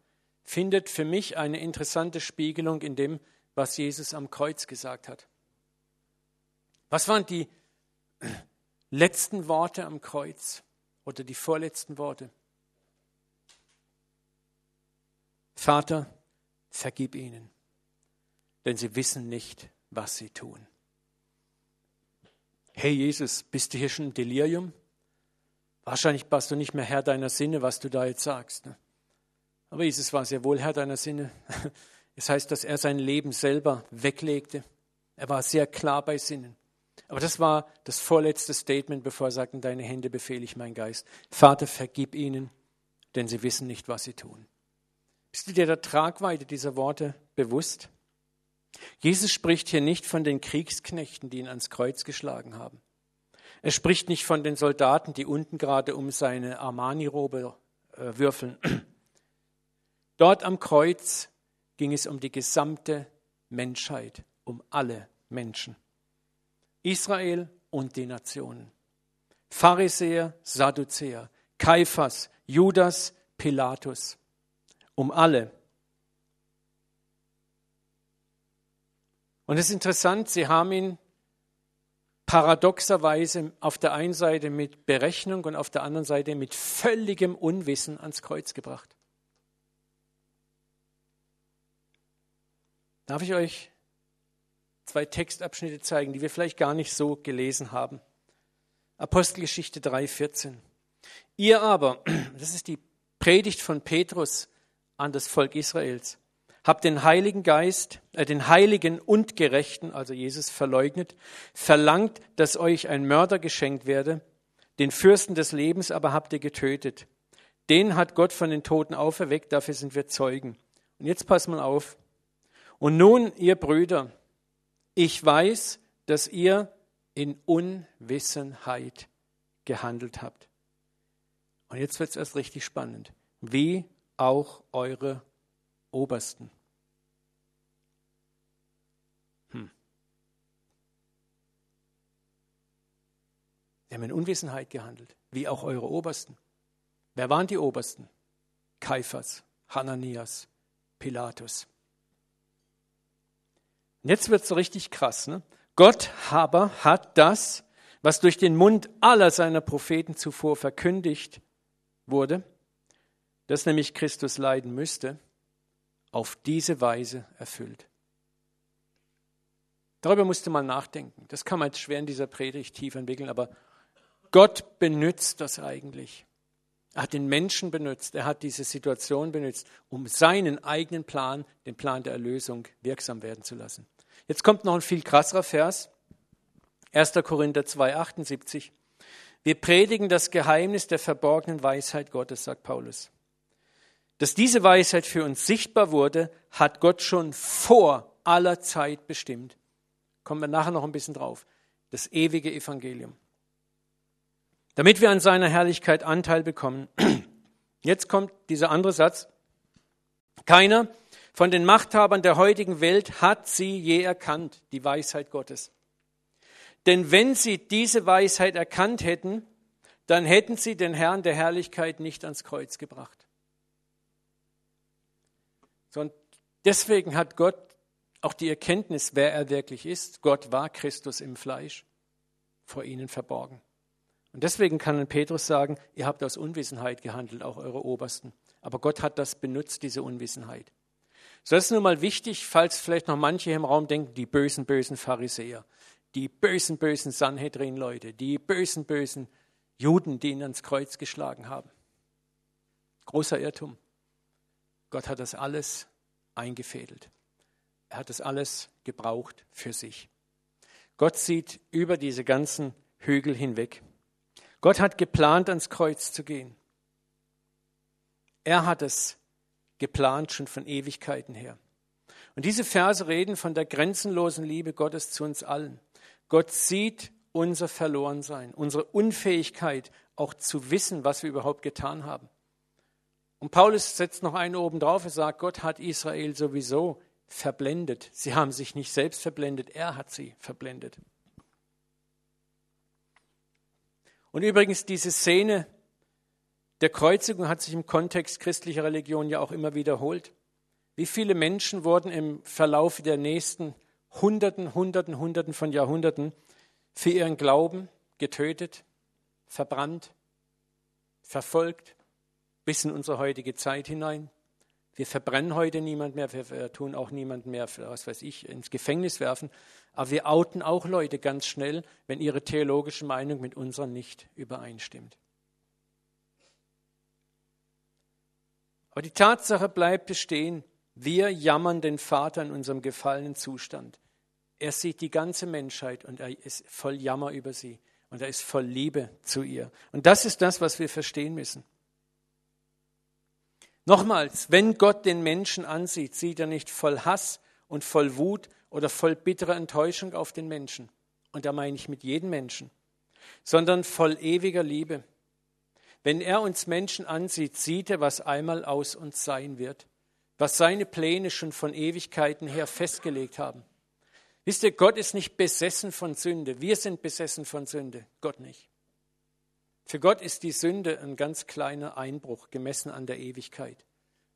findet für mich eine interessante Spiegelung in dem, was Jesus am Kreuz gesagt hat. Was waren die letzten Worte am Kreuz oder die vorletzten Worte? Vater, vergib ihnen, denn sie wissen nicht, was sie tun. Hey Jesus, bist du hier schon im Delirium? Wahrscheinlich warst du nicht mehr Herr deiner Sinne, was du da jetzt sagst. Ne? Aber Jesus war sehr wohl Herr deiner Sinne. [laughs] Es heißt, dass er sein Leben selber weglegte. Er war sehr klar bei Sinnen. Aber das war das vorletzte Statement, bevor er sagte, in deine Hände befehle ich mein Geist. Vater, vergib ihnen, denn sie wissen nicht, was sie tun. Bist du dir der Tragweite dieser Worte bewusst? Jesus spricht hier nicht von den Kriegsknechten, die ihn ans Kreuz geschlagen haben. Er spricht nicht von den Soldaten, die unten gerade um seine Armani-Robe äh, würfeln. [clears throat] Dort am Kreuz ging es um die gesamte Menschheit, um alle Menschen. Israel und die Nationen. Pharisäer, Sadduzäer, Kaiphas, Judas, Pilatus um alle. Und es ist interessant, sie haben ihn paradoxerweise auf der einen Seite mit Berechnung und auf der anderen Seite mit völligem Unwissen ans Kreuz gebracht. Darf ich euch zwei Textabschnitte zeigen, die wir vielleicht gar nicht so gelesen haben? Apostelgeschichte 3,14. Ihr aber, [clears throat] das ist die Predigt von Petrus an das Volk Israels. Habt den Heiligen Geist, äh, den Heiligen und Gerechten, also Jesus verleugnet, verlangt, dass euch ein Mörder geschenkt werde, den Fürsten des Lebens aber habt ihr getötet. Den hat Gott von den Toten auferweckt, dafür sind wir Zeugen. Und jetzt passt mal auf. Und nun, ihr Brüder, ich weiß, dass ihr in Unwissenheit gehandelt habt. Und jetzt wird es erst richtig spannend. Wie auch eure Obersten. Sie haben in Unwissenheit gehandelt, wie auch eure Obersten. Wer waren die Obersten? Kaiphas, Hananias, Pilatus. Und jetzt wird es so richtig krass. Ne? Gott aber hat das, was durch den Mund aller seiner Propheten zuvor verkündigt wurde, dass nämlich Christus leiden müsste, auf diese Weise erfüllt. Darüber musste man nachdenken. Das kann man jetzt schwer in dieser Predigt tief entwickeln, aber Gott benutzt das eigentlich. Er hat den Menschen benutzt, er hat diese Situation benutzt, um seinen eigenen Plan, den Plan der Erlösung, wirksam werden zu lassen. Jetzt kommt noch ein viel krasserer Vers, 1. Korinther 2, 78. Wir predigen das Geheimnis der verborgenen Weisheit Gottes, sagt Paulus. Dass diese Weisheit für uns sichtbar wurde, hat Gott schon vor aller Zeit bestimmt. Kommen wir nachher noch ein bisschen drauf. Das ewige Evangelium. Damit wir an seiner Herrlichkeit Anteil bekommen. [clears throat] Jetzt kommt dieser andere Satz. Keiner von den Machthabern der heutigen Welt hat sie je erkannt, die Weisheit Gottes. Denn wenn sie diese Weisheit erkannt hätten, dann hätten sie den Herrn der Herrlichkeit nicht ans Kreuz gebracht. Und deswegen hat Gott auch die Erkenntnis, wer er wirklich ist. Gott war Christus im Fleisch, vor ihnen verborgen. Und deswegen kann Petrus sagen, ihr habt aus Unwissenheit gehandelt, auch eure Obersten. Aber Gott hat das benutzt, diese Unwissenheit. So ist nun mal wichtig, falls vielleicht noch manche im Raum denken, die bösen, bösen Pharisäer, die bösen, bösen Sanhedrin-Leute, die bösen, bösen Juden, die ihn ans Kreuz geschlagen haben. Großer Irrtum. Gott hat das alles eingefädelt. Er hat das alles gebraucht für sich. Gott sieht über diese ganzen Hügel hinweg. Gott hat geplant, ans Kreuz zu gehen. Er hat es geplant, schon von Ewigkeiten her. Und diese Verse reden von der grenzenlosen Liebe Gottes zu uns allen. Gott sieht unser Verlorensein, unsere Unfähigkeit, auch zu wissen, was wir überhaupt getan haben. Und Paulus setzt noch einen oben drauf, er sagt, Gott hat Israel sowieso verblendet. Sie haben sich nicht selbst verblendet, er hat sie verblendet. Und übrigens, diese Szene der Kreuzigung hat sich im Kontext christlicher Religion ja auch immer wiederholt. Wie viele Menschen wurden im Verlauf der nächsten Hunderten, Hunderten, Hunderten von Jahrhunderten für ihren Glauben getötet, verbrannt, verfolgt, bis in unsere heutige Zeit hinein. Wir verbrennen heute niemand mehr, wir tun auch niemanden mehr, was weiß ich, ins Gefängnis werfen. Aber wir outen auch Leute ganz schnell, wenn ihre theologische Meinung mit unserer nicht übereinstimmt. Aber die Tatsache bleibt bestehen, wir jammern den Vater in unserem gefallenen Zustand. Er sieht die ganze Menschheit und er ist voll Jammer über sie und er ist voll Liebe zu ihr. Und das ist das, was wir verstehen müssen. Nochmals, wenn Gott den Menschen ansieht, sieht er nicht voll Hass und voll Wut oder voll bitterer Enttäuschung auf den Menschen. Und da meine ich mit jedem Menschen, sondern voll ewiger Liebe. Wenn er uns Menschen ansieht, sieht er, was einmal aus uns sein wird, was seine Pläne schon von Ewigkeiten her festgelegt haben. Wisst ihr, Gott ist nicht besessen von Sünde. Wir sind besessen von Sünde, Gott nicht. Für Gott ist die Sünde ein ganz kleiner Einbruch gemessen an der Ewigkeit.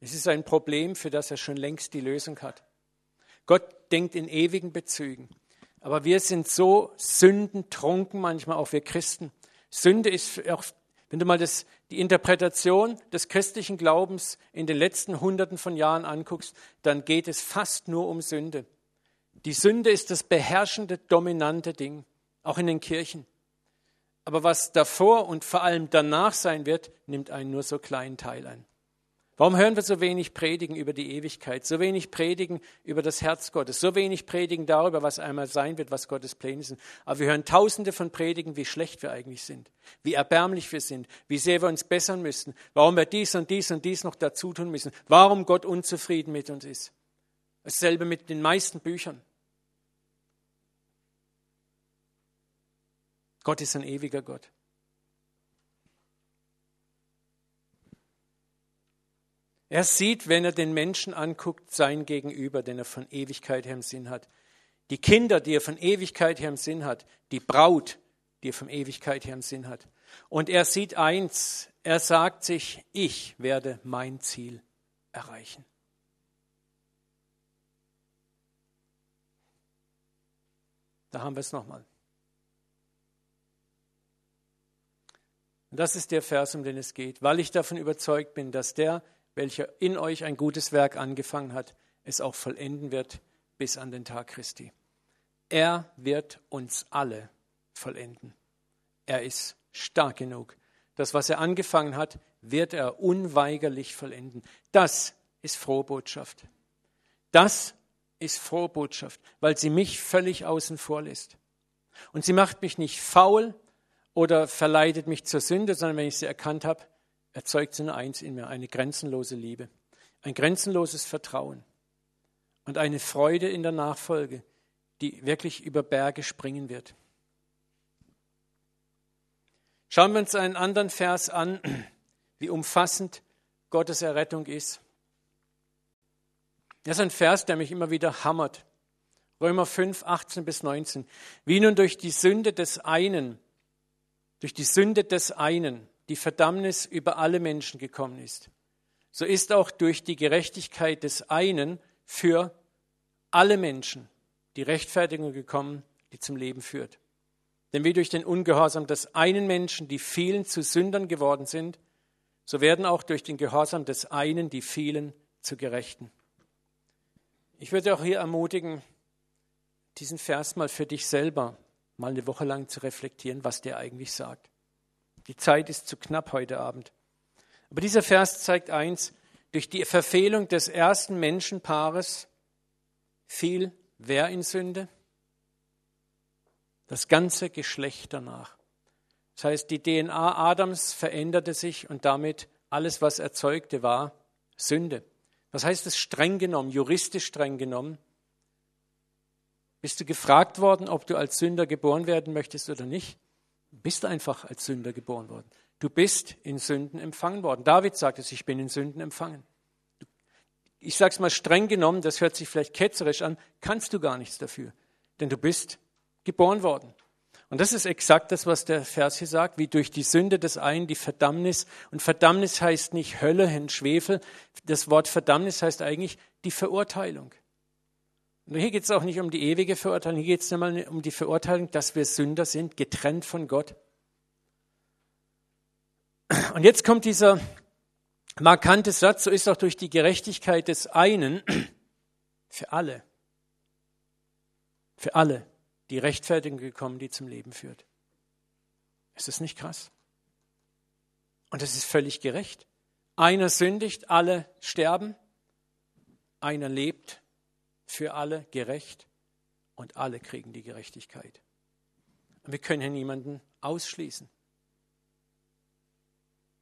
Es ist ein Problem, für das er schon längst die Lösung hat. Gott denkt in ewigen Bezügen. Aber wir sind so sündentrunken manchmal, auch wir Christen. Sünde ist auch wenn du mal das, die Interpretation des christlichen Glaubens in den letzten Hunderten von Jahren anguckst, dann geht es fast nur um Sünde. Die Sünde ist das beherrschende, dominante Ding, auch in den Kirchen. Aber was davor und vor allem danach sein wird, nimmt einen nur so kleinen Teil ein. Warum hören wir so wenig predigen über die Ewigkeit, so wenig predigen über das Herz Gottes, so wenig predigen darüber, was einmal sein wird, was Gottes Pläne sind? Aber wir hören tausende von Predigen, wie schlecht wir eigentlich sind, wie erbärmlich wir sind, wie sehr wir uns bessern müssen, warum wir dies und dies und dies noch dazu tun müssen, warum Gott unzufrieden mit uns ist. Dasselbe mit den meisten Büchern. Gott ist ein ewiger Gott. Er sieht, wenn er den Menschen anguckt, sein Gegenüber, den er von Ewigkeit her im Sinn hat. Die Kinder, die er von Ewigkeit her im Sinn hat. Die Braut, die er von Ewigkeit her im Sinn hat. Und er sieht eins, er sagt sich, ich werde mein Ziel erreichen. Da haben wir es nochmal. Und das ist der Vers, um den es geht, weil ich davon überzeugt bin, dass der, welcher in euch ein gutes Werk angefangen hat, es auch vollenden wird bis an den Tag Christi. Er wird uns alle vollenden. Er ist stark genug. Das, was er angefangen hat, wird er unweigerlich vollenden. Das ist frohe Botschaft. Das ist frohe Botschaft, weil sie mich völlig außen vor lässt. Und sie macht mich nicht faul oder verleitet mich zur Sünde, sondern wenn ich sie erkannt habe, erzeugt nur eins in mir, eine grenzenlose Liebe, ein grenzenloses Vertrauen und eine Freude in der Nachfolge, die wirklich über Berge springen wird. Schauen wir uns einen anderen Vers an, [clears throat] wie umfassend Gottes Errettung ist. Das ist ein Vers, der mich immer wieder hammert. Römer 5, 18 bis 19. Wie nun durch die Sünde des einen, durch die Sünde des einen, die Verdammnis über alle Menschen gekommen ist, so ist auch durch die Gerechtigkeit des einen für alle Menschen die Rechtfertigung gekommen, die zum Leben führt. Denn wie durch den Ungehorsam des einen Menschen die vielen zu Sündern geworden sind, so werden auch durch den Gehorsam des einen die vielen zu Gerechten. Ich würde auch hier ermutigen, diesen Vers mal für dich selber mal eine Woche lang zu reflektieren, was der eigentlich sagt. Die Zeit ist zu knapp heute Abend. Aber dieser Vers zeigt eins, durch die Verfehlung des ersten Menschenpaares fiel wer in Sünde? Das ganze Geschlecht danach. Das heißt, die DNA Adams veränderte sich und damit alles, was erzeugte, war Sünde. Was heißt es streng genommen, juristisch streng genommen? Bist du gefragt worden, ob du als Sünder geboren werden möchtest oder nicht? Du bist einfach als Sünder geboren worden. Du bist in Sünden empfangen worden. David sagt es, ich bin in Sünden empfangen. Ich sage es mal streng genommen, das hört sich vielleicht ketzerisch an, kannst du gar nichts dafür, denn du bist geboren worden. Und das ist exakt das, was der Vers hier sagt, wie durch die Sünde des einen die Verdammnis. Und Verdammnis heißt nicht Hölle, Hen, Schwefel. Das Wort Verdammnis heißt eigentlich die Verurteilung. Und hier geht es auch nicht um die ewige Verurteilung, hier geht es einmal um die Verurteilung, dass wir Sünder sind, getrennt von Gott. Und jetzt kommt dieser markante Satz, so ist auch durch die Gerechtigkeit des einen für alle, für alle die Rechtfertigung gekommen, die zum Leben führt. Ist das nicht krass? Und es ist völlig gerecht. Einer sündigt, alle sterben. Einer lebt für alle gerecht und alle kriegen die Gerechtigkeit. Und wir können hier niemanden ausschließen.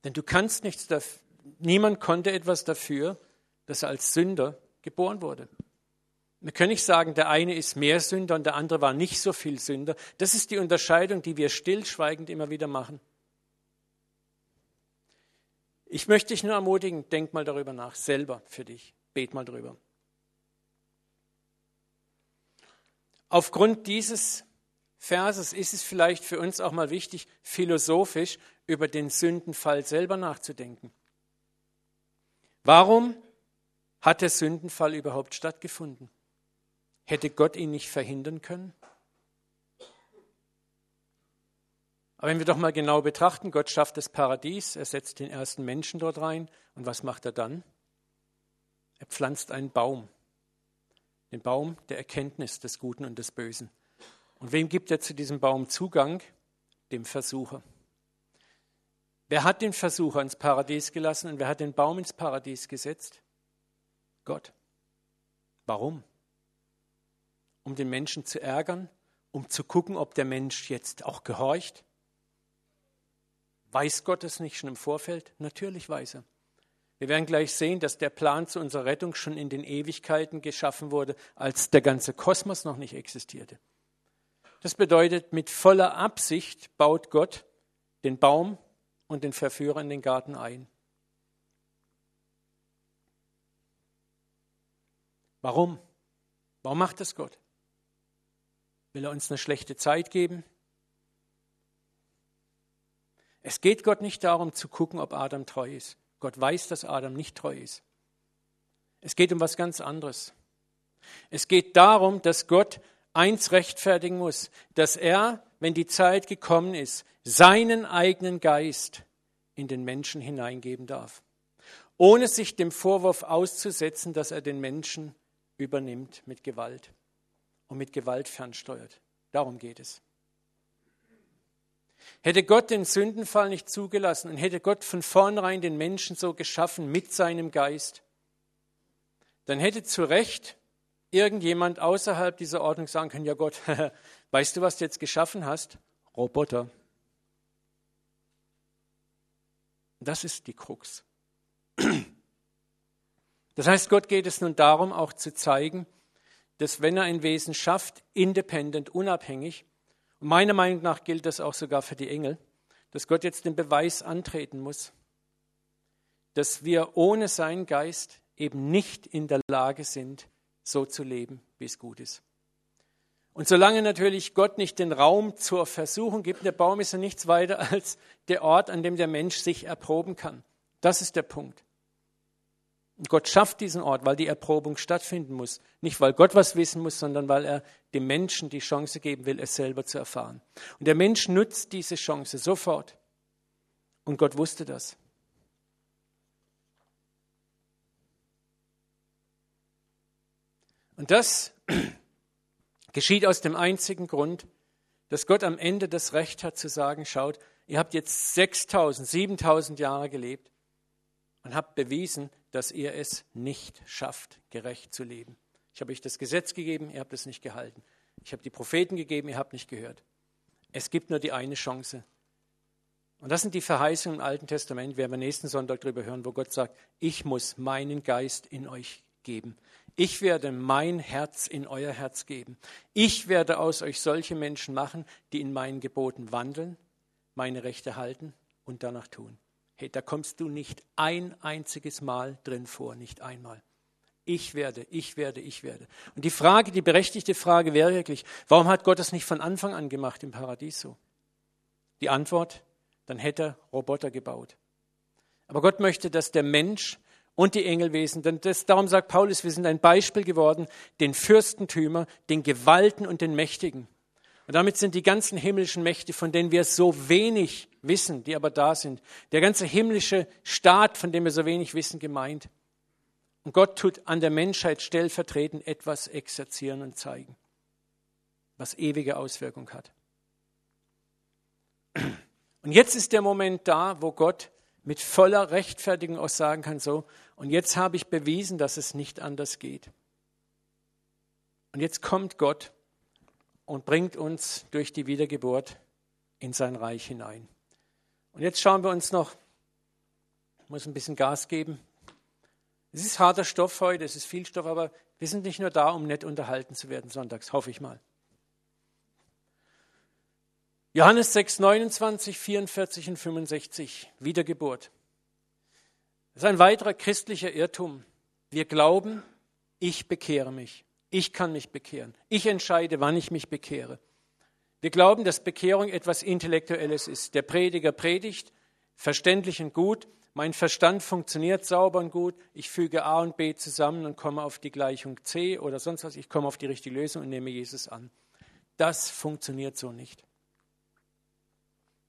Denn du kannst nichts dafür, niemand konnte etwas dafür, dass er als Sünder geboren wurde. Wir können nicht sagen, der eine ist mehr Sünder und der andere war nicht so viel Sünder. Das ist die Unterscheidung, die wir stillschweigend immer wieder machen. Ich möchte dich nur ermutigen, denk mal darüber nach, selber für dich. Bet mal drüber. Aufgrund dieses Verses ist es vielleicht für uns auch mal wichtig, philosophisch über den Sündenfall selber nachzudenken. Warum hat der Sündenfall überhaupt stattgefunden? Hätte Gott ihn nicht verhindern können? Aber wenn wir doch mal genau betrachten, Gott schafft das Paradies, er setzt den ersten Menschen dort rein und was macht er dann? Er pflanzt einen Baum, den Baum der Erkenntnis des Guten und des Bösen. Und wem gibt er zu diesem Baum Zugang? Dem Versucher. Wer hat den Versucher ins Paradies gelassen und wer hat den Baum ins Paradies gesetzt? Gott. Warum? um den Menschen zu ärgern, um zu gucken, ob der Mensch jetzt auch gehorcht? Weiß Gott es nicht schon im Vorfeld? Natürlich weiß er. Wir werden gleich sehen, dass der Plan zu unserer Rettung schon in den Ewigkeiten geschaffen wurde, als der ganze Kosmos noch nicht existierte. Das bedeutet, mit voller Absicht baut Gott den Baum und den Verführer in den Garten ein. Warum? Warum macht das Gott? Will er uns eine schlechte Zeit geben? Es geht Gott nicht darum zu gucken, ob Adam treu ist. Gott weiß, dass Adam nicht treu ist. Es geht um was ganz anderes. Es geht darum, dass Gott eins rechtfertigen muss, dass er, wenn die Zeit gekommen ist, seinen eigenen Geist in den Menschen hineingeben darf, ohne sich dem Vorwurf auszusetzen, dass er den Menschen übernimmt mit Gewalt und mit Gewalt fernsteuert. Darum geht es. Hätte Gott den Sündenfall nicht zugelassen und hätte Gott von vornherein den Menschen so geschaffen mit seinem Geist, dann hätte zu Recht irgendjemand außerhalb dieser Ordnung sagen können, ja Gott, [laughs] weißt du, was du jetzt geschaffen hast? Roboter. Das ist die Krux. [clears throat] Das heißt, Gott geht es nun darum, auch zu zeigen, dass wenn er ein Wesen schafft, independent, unabhängig, meiner Meinung nach gilt das auch sogar für die Engel, dass Gott jetzt den Beweis antreten muss, dass wir ohne seinen Geist eben nicht in der Lage sind, so zu leben, wie es gut ist. Und solange natürlich Gott nicht den Raum zur Versuchung gibt, der Baum ist ja nichts weiter als der Ort, an dem der Mensch sich erproben kann. Das ist der Punkt. Und Gott schafft diesen Ort, weil die Erprobung stattfinden muss. Nicht, weil Gott was wissen muss, sondern weil er dem Menschen die Chance geben will, es selber zu erfahren. Und der Mensch nutzt diese Chance sofort. Und Gott wusste das. Und das [clears throat] geschieht aus dem einzigen Grund, dass Gott am Ende das Recht hat zu sagen, schaut, ihr habt jetzt 6000, 7000 Jahre gelebt und habt bewiesen, dass ihr es nicht schafft, gerecht zu leben. Ich habe euch das Gesetz gegeben, ihr habt es nicht gehalten. Ich habe die Propheten gegeben, ihr habt nicht gehört. Es gibt nur die eine Chance. Und das sind die Verheißungen im Alten Testament, werden wir nächsten Sonntag darüber hören, wo Gott sagt, ich muss meinen Geist in euch geben. Ich werde mein Herz in euer Herz geben. Ich werde aus euch solche Menschen machen, die in meinen Geboten wandeln, meine Rechte halten und danach tun. Hey, da kommst du nicht ein einziges Mal drin vor, nicht einmal. Ich werde, ich werde, ich werde. Und die Frage, die berechtigte Frage wäre wirklich, warum hat Gott das nicht von Anfang an gemacht im Paradies so? Die Antwort, dann hätte er Roboter gebaut. Aber Gott möchte, dass der Mensch und die Engelwesen, denn das, darum sagt Paulus, wir sind ein Beispiel geworden, den Fürstentümer, den Gewalten und den Mächtigen. Und damit sind die ganzen himmlischen Mächte, von denen wir so wenig wissen, die aber da sind, der ganze himmlische Staat, von dem wir so wenig wissen, gemeint. Und Gott tut an der Menschheit stellvertretend etwas exerzieren und zeigen, was ewige Auswirkung hat. Und jetzt ist der Moment da, wo Gott mit voller Rechtfertigung auch sagen kann, so, und jetzt habe ich bewiesen, dass es nicht anders geht. Und jetzt kommt Gott und bringt uns durch die Wiedergeburt in sein Reich hinein. Und jetzt schauen wir uns noch, ich muss ein bisschen Gas geben. Es ist harter Stoff heute, es ist viel Stoff, aber wir sind nicht nur da, um nett unterhalten zu werden sonntags, hoffe ich mal. Johannes 6, 29, 44 und 65, Wiedergeburt. Das ist ein weiterer christlicher Irrtum. Wir glauben, ich bekehre mich. Ich kann mich bekehren. Ich entscheide, wann ich mich bekehre. Wir glauben, dass Bekehrung etwas Intellektuelles ist. Der Prediger predigt, verständlich und gut. Mein Verstand funktioniert sauber und gut. Ich füge A und B zusammen und komme auf die Gleichung C oder sonst was. Ich komme auf die richtige Lösung und nehme Jesus an. Das funktioniert so nicht.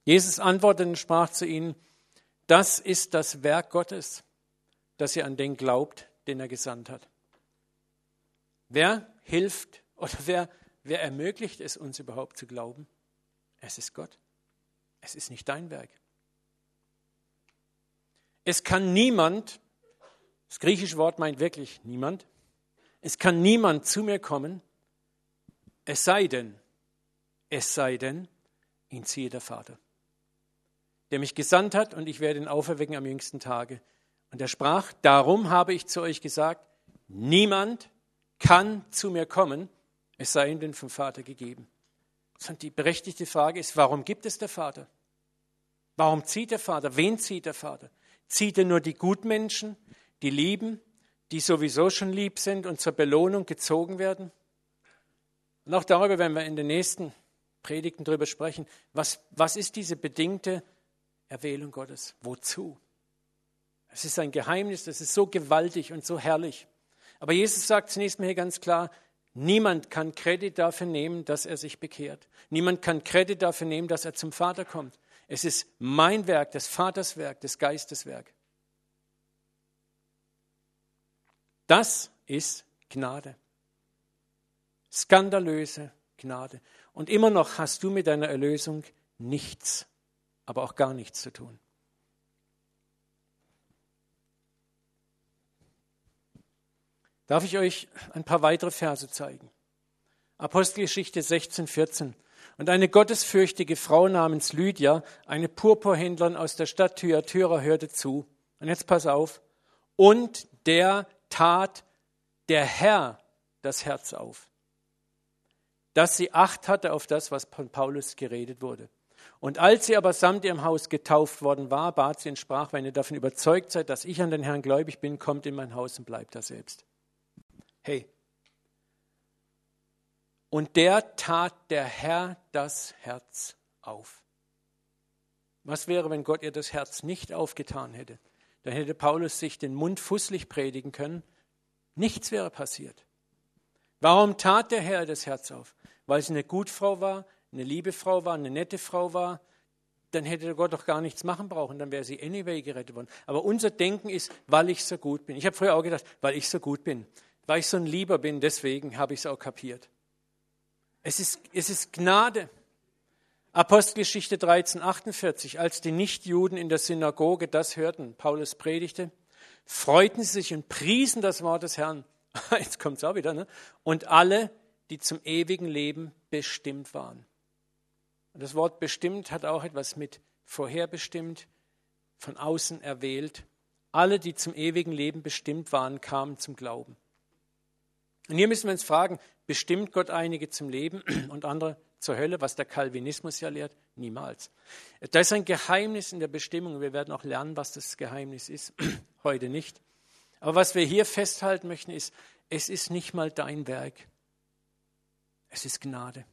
Jesus antwortete und sprach zu ihnen, das ist das Werk Gottes, dass ihr an den glaubt, den er gesandt hat. Wer hilft oder wer, wer ermöglicht es uns überhaupt zu glauben? Es ist Gott. Es ist nicht dein Werk. Es kann niemand, das griechische Wort meint wirklich niemand, es kann niemand zu mir kommen, es sei denn, es sei denn, ihn ziehe der Vater der mich gesandt hat, und ich werde ihn auferwecken am jüngsten Tage. Und er sprach, darum habe ich zu euch gesagt, niemand kann zu mir kommen, es sei ihm denn vom Vater gegeben. Und die berechtigte Frage ist, warum gibt es der Vater? Warum zieht der Vater? Wen zieht der Vater? Zieht er nur die Gutmenschen, die lieben, die sowieso schon lieb sind und zur Belohnung gezogen werden? Und auch darüber werden wir in den nächsten Predigten darüber sprechen. Was, was ist diese bedingte Erwählung Gottes. Wozu? Es ist ein Geheimnis, das ist so gewaltig und so herrlich. Aber Jesus sagt zunächst mal hier ganz klar, niemand kann Kredit dafür nehmen, dass er sich bekehrt. Niemand kann Kredit dafür nehmen, dass er zum Vater kommt. Es ist mein Werk, des Vaters Werk, des Geistes Werk. Das ist Gnade. Skandalöse Gnade. Und immer noch hast du mit deiner Erlösung nichts aber auch gar nichts zu tun. Darf ich euch ein paar weitere Verse zeigen? Apostelgeschichte 16, 14. Und eine gottesfürchtige Frau namens Lydia, eine Purpurhändlerin aus der Stadt Thyatira, hörte zu. Und jetzt pass auf. Und der tat der Herr das Herz auf, dass sie Acht hatte auf das, was von Paulus geredet wurde. Und als sie aber samt ihrem Haus getauft worden war, bat sie und sprach, wenn ihr davon überzeugt seid, dass ich an den Herrn gläubig bin, kommt in mein Haus und bleibt da selbst. Hey. Und der tat der Herr das Herz auf. Was wäre, wenn Gott ihr das Herz nicht aufgetan hätte? Dann hätte Paulus sich den Mund fußlich predigen können. Nichts wäre passiert. Warum tat der Herr das Herz auf? Weil sie eine Gutfrau war, eine liebe Frau war, eine nette Frau war, dann hätte Gott doch gar nichts machen brauchen, dann wäre sie anyway gerettet worden. Aber unser Denken ist, weil ich so gut bin. Ich habe früher auch gedacht, weil ich so gut bin, weil ich so ein Lieber bin, deswegen habe ich es auch kapiert. Es ist, es ist Gnade. Apostelgeschichte 13, 48, als die Nichtjuden in der Synagoge das hörten, Paulus predigte, freuten sie sich und priesen das Wort des Herrn. [laughs] Jetzt kommt es auch wieder, ne? Und alle, die zum ewigen Leben bestimmt waren. Und das Wort bestimmt hat auch etwas mit vorherbestimmt, von außen erwählt. Alle, die zum ewigen Leben bestimmt waren, kamen zum Glauben. Und hier müssen wir uns fragen, bestimmt Gott einige zum Leben [clears throat] und andere zur Hölle, was der Calvinismus ja lehrt? Niemals. Da ist ein Geheimnis in der Bestimmung. Wir werden auch lernen, was das Geheimnis ist. [clears throat] Heute nicht. Aber was wir hier festhalten möchten, ist, es ist nicht mal dein Werk. Es ist Gnade.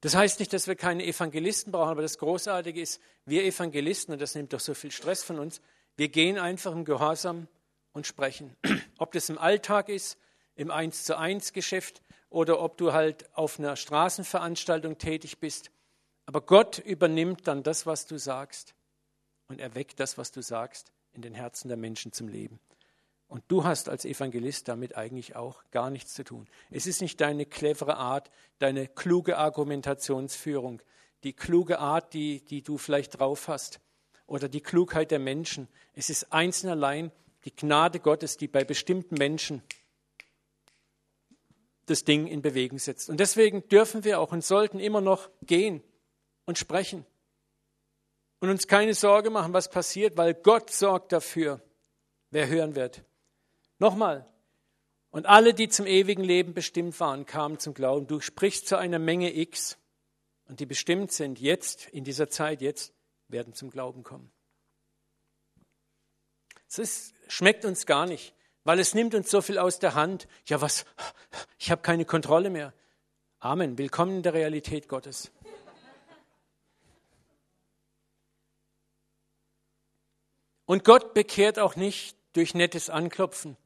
Das heißt nicht, dass wir keine Evangelisten brauchen, aber das Großartige ist, wir Evangelisten, und das nimmt doch so viel Stress von uns, wir gehen einfach im Gehorsam und sprechen. [clears throat] Ob das im Alltag ist, im Eins zu eins Geschäft oder ob du halt auf einer Straßenveranstaltung tätig bist. Aber Gott übernimmt dann das, was du sagst und erweckt das, was du sagst, in den Herzen der Menschen zum Leben. Und du hast als Evangelist damit eigentlich auch gar nichts zu tun. Es ist nicht deine clevere Art, deine kluge Argumentationsführung, die kluge Art, die, die du vielleicht drauf hast, oder die Klugheit der Menschen. Es ist eins und allein die Gnade Gottes, die bei bestimmten Menschen das Ding in Bewegung setzt. Und deswegen dürfen wir auch und sollten immer noch gehen und sprechen und uns keine Sorge machen, was passiert, weil Gott sorgt dafür, wer hören wird. Nochmal. Und alle, die zum ewigen Leben bestimmt waren, kamen zum Glauben. Du sprichst zu einer Menge X und die bestimmt sind jetzt, in dieser Zeit jetzt, werden zum Glauben kommen. Es schmeckt uns gar nicht, weil es nimmt uns so viel aus der Hand. Ja, was? Ich habe keine Kontrolle mehr. Amen. Willkommen in der Realität Gottes. Und Gott bekehrt auch nicht durch nettes Anklopfen.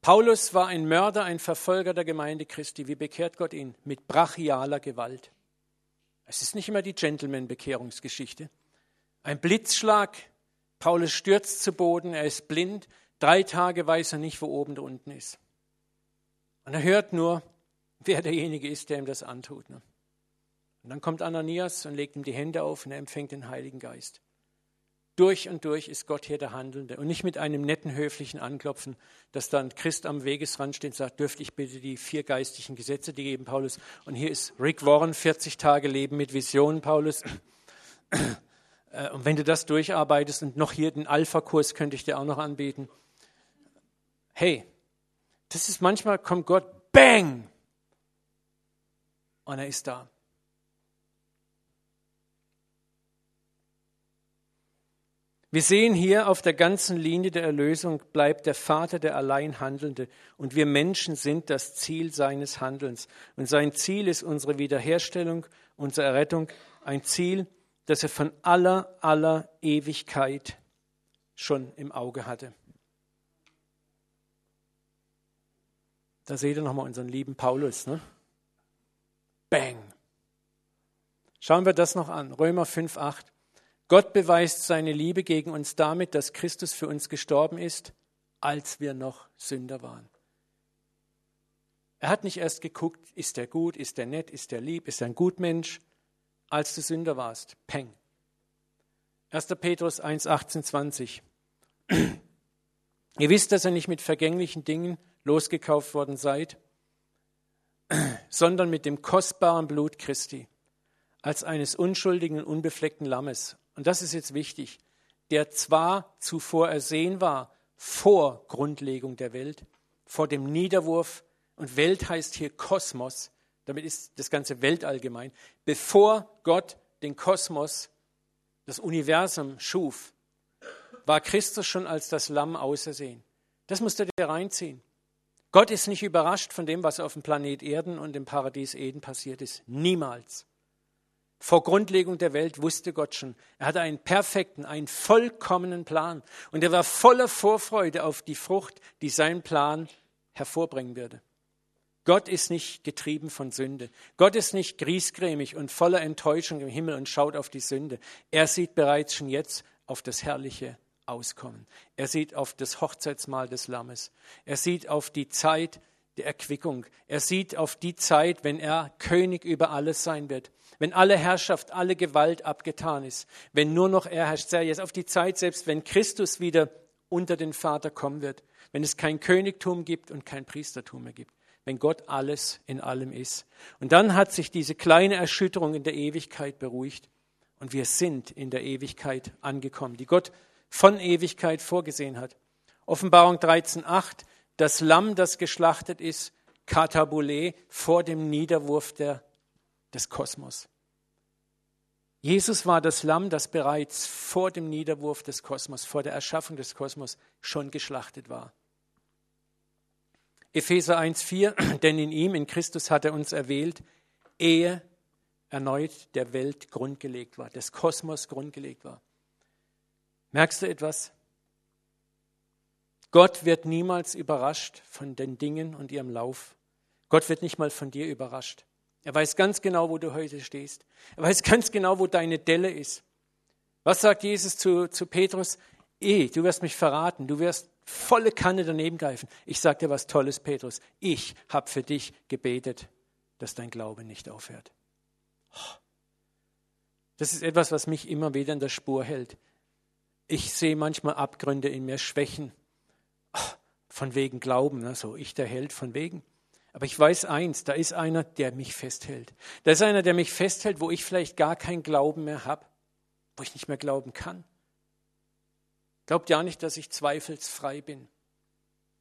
Paulus war ein Mörder, ein Verfolger der Gemeinde Christi. Wie bekehrt Gott ihn? Mit brachialer Gewalt. Es ist nicht immer die Gentleman-Bekehrungsgeschichte. Ein Blitzschlag, Paulus stürzt zu Boden, er ist blind, drei Tage weiß er nicht, wo oben und unten ist. Und er hört nur, wer derjenige ist, der ihm das antut. Ne? Und dann kommt Ananias und legt ihm die Hände auf und er empfängt den Heiligen Geist. Durch und durch ist Gott hier der Handelnde und nicht mit einem netten, höflichen Anklopfen, dass dann Christ am Wegesrand steht und sagt, dürfte ich bitte die vier geistlichen Gesetze, die geben Paulus. Und hier ist Rick Warren, 40 Tage Leben mit Visionen, Paulus. Äh, und wenn du das durcharbeitest und noch hier den Alpha-Kurs könnte ich dir auch noch anbieten. Hey, das ist manchmal kommt Gott, bang! Und er ist da. Wir sehen hier auf der ganzen Linie der Erlösung bleibt der Vater der Alleinhandelnde und wir Menschen sind das Ziel seines Handelns. Und sein Ziel ist unsere Wiederherstellung, unsere Errettung, ein Ziel, das er von aller, aller Ewigkeit schon im Auge hatte. Da seht ihr nochmal unseren lieben Paulus. Ne? Bang. Schauen wir das noch an. Römer 5, 8. Gott beweist seine Liebe gegen uns damit, dass Christus für uns gestorben ist, als wir noch Sünder waren. Er hat nicht erst geguckt, ist er gut, ist er nett, ist er lieb, ist er ein Gutmensch, als du Sünder warst. Peng. 1. Petrus 1, 18, 20. Ihr wisst, dass ihr nicht mit vergänglichen Dingen losgekauft worden seid, sondern mit dem kostbaren Blut Christi, als eines unschuldigen unbefleckten Lammes. Und das ist jetzt wichtig, der zwar zuvor ersehen war, vor Grundlegung der Welt, vor dem Niederwurf, und Welt heißt hier Kosmos, damit ist das ganze Weltall gemeint, bevor Gott den Kosmos, das Universum schuf, war Christus schon als das Lamm ausersehen. Das musst du dir reinziehen. Gott ist nicht überrascht von dem, was auf dem Planet Erden und im Paradies Eden passiert ist. Niemals. Vor Grundlegung der Welt wusste Gott schon, er hatte einen perfekten, einen vollkommenen Plan. Und er war voller Vorfreude auf die Frucht, die sein Plan hervorbringen würde. Gott ist nicht getrieben von Sünde. Gott ist nicht griesgrämig und voller Enttäuschung im Himmel und schaut auf die Sünde. Er sieht bereits schon jetzt auf das herrliche Auskommen. Er sieht auf das Hochzeitsmahl des Lammes. Er sieht auf die Zeit der Erquickung. Er sieht auf die Zeit, wenn er König über alles sein wird wenn alle Herrschaft, alle Gewalt abgetan ist, wenn nur noch er herrscht, sei jetzt auf die Zeit, selbst wenn Christus wieder unter den Vater kommen wird, wenn es kein Königtum gibt und kein Priestertum mehr gibt, wenn Gott alles in allem ist. Und dann hat sich diese kleine Erschütterung in der Ewigkeit beruhigt und wir sind in der Ewigkeit angekommen, die Gott von Ewigkeit vorgesehen hat. Offenbarung 13.8, das Lamm, das geschlachtet ist, Katabule, vor dem Niederwurf der, des Kosmos. Jesus war das Lamm, das bereits vor dem Niederwurf des Kosmos, vor der Erschaffung des Kosmos schon geschlachtet war. Epheser 1,4, [clears throat] denn in ihm, in Christus, hat er uns erwählt, ehe erneut der Welt grundgelegt war, des Kosmos grundgelegt war. Merkst du etwas? Gott wird niemals überrascht von den Dingen und ihrem Lauf. Gott wird nicht mal von dir überrascht. Er weiß ganz genau, wo du heute stehst. Er weiß ganz genau, wo deine Delle ist. Was sagt Jesus zu, zu Petrus? Eh, du wirst mich verraten, du wirst volle Kanne daneben greifen. Ich sage dir was Tolles, Petrus. Ich habe für dich gebetet, dass dein Glaube nicht aufhört. Das ist etwas, was mich immer wieder in der Spur hält. Ich sehe manchmal Abgründe in mir, Schwächen. Von wegen Glauben, also ich der Held von wegen. Aber ich weiß eins, da ist einer, der mich festhält. Da ist einer, der mich festhält, wo ich vielleicht gar keinen Glauben mehr habe, wo ich nicht mehr glauben kann. Glaubt ja nicht, dass ich zweifelsfrei bin.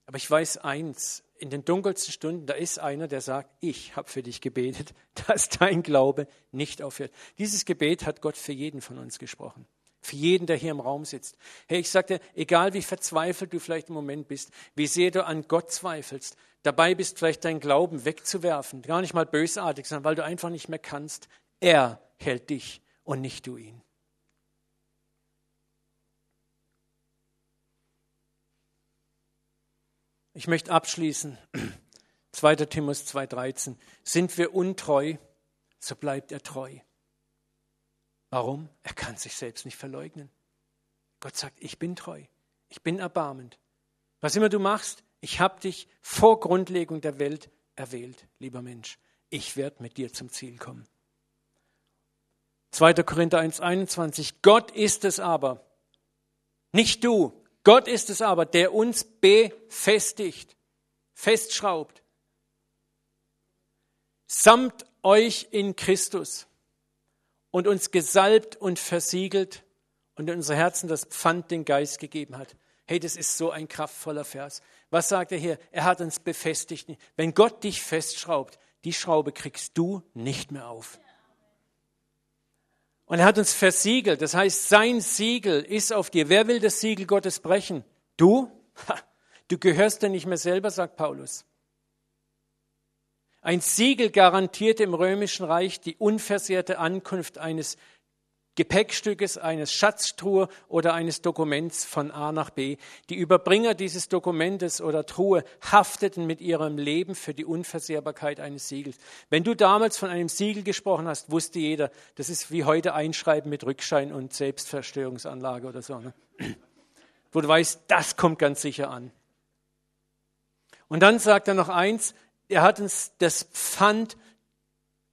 Aber ich weiß eins, in den dunkelsten Stunden, da ist einer, der sagt, ich habe für dich gebetet, [laughs] dass dein Glaube nicht aufhört. Dieses Gebet hat Gott für jeden von uns gesprochen. Für jeden, der hier im Raum sitzt. Hey, ich sagte, egal wie verzweifelt du vielleicht im Moment bist, wie sehr du an Gott zweifelst, dabei bist, vielleicht deinen Glauben wegzuwerfen, gar nicht mal bösartig, sondern weil du einfach nicht mehr kannst. Er hält dich und nicht du ihn. Ich möchte abschließen. [clears throat] 2. Timotheus 2,13. Sind wir untreu, so bleibt er treu. Warum? Er kann sich selbst nicht verleugnen. Gott sagt, ich bin treu, ich bin erbarmend. Was immer du machst, ich habe dich vor Grundlegung der Welt erwählt, lieber Mensch. Ich werde mit dir zum Ziel kommen. 2. Korinther 1,21. Gott ist es aber, nicht du, Gott ist es aber, der uns befestigt, festschraubt, samt euch in Christus und uns gesalbt und versiegelt und in unsere Herzen das Pfand den Geist gegeben hat. Hey, das ist so ein kraftvoller Vers. Was sagt er hier? Er hat uns befestigt. Wenn Gott dich festschraubt, die Schraube kriegst du nicht mehr auf. Und er hat uns versiegelt. Das heißt, sein Siegel ist auf dir. Wer will das Siegel Gottes brechen? Du? Du gehörst dir nicht mehr selber, sagt Paulus. Ein Siegel garantierte im römischen Reich die unversehrte Ankunft eines Gepäckstückes, eines Schatztruhe oder eines Dokuments von A nach B. Die Überbringer dieses Dokumentes oder Truhe hafteten mit ihrem Leben für die Unversehrbarkeit eines Siegels. Wenn du damals von einem Siegel gesprochen hast, wusste jeder, das ist wie heute Einschreiben mit Rückschein und Selbstverstörungsanlage oder so. Ne? Wo du weißt, das kommt ganz sicher an. Und dann sagt er noch eins, er hat uns das Pfand,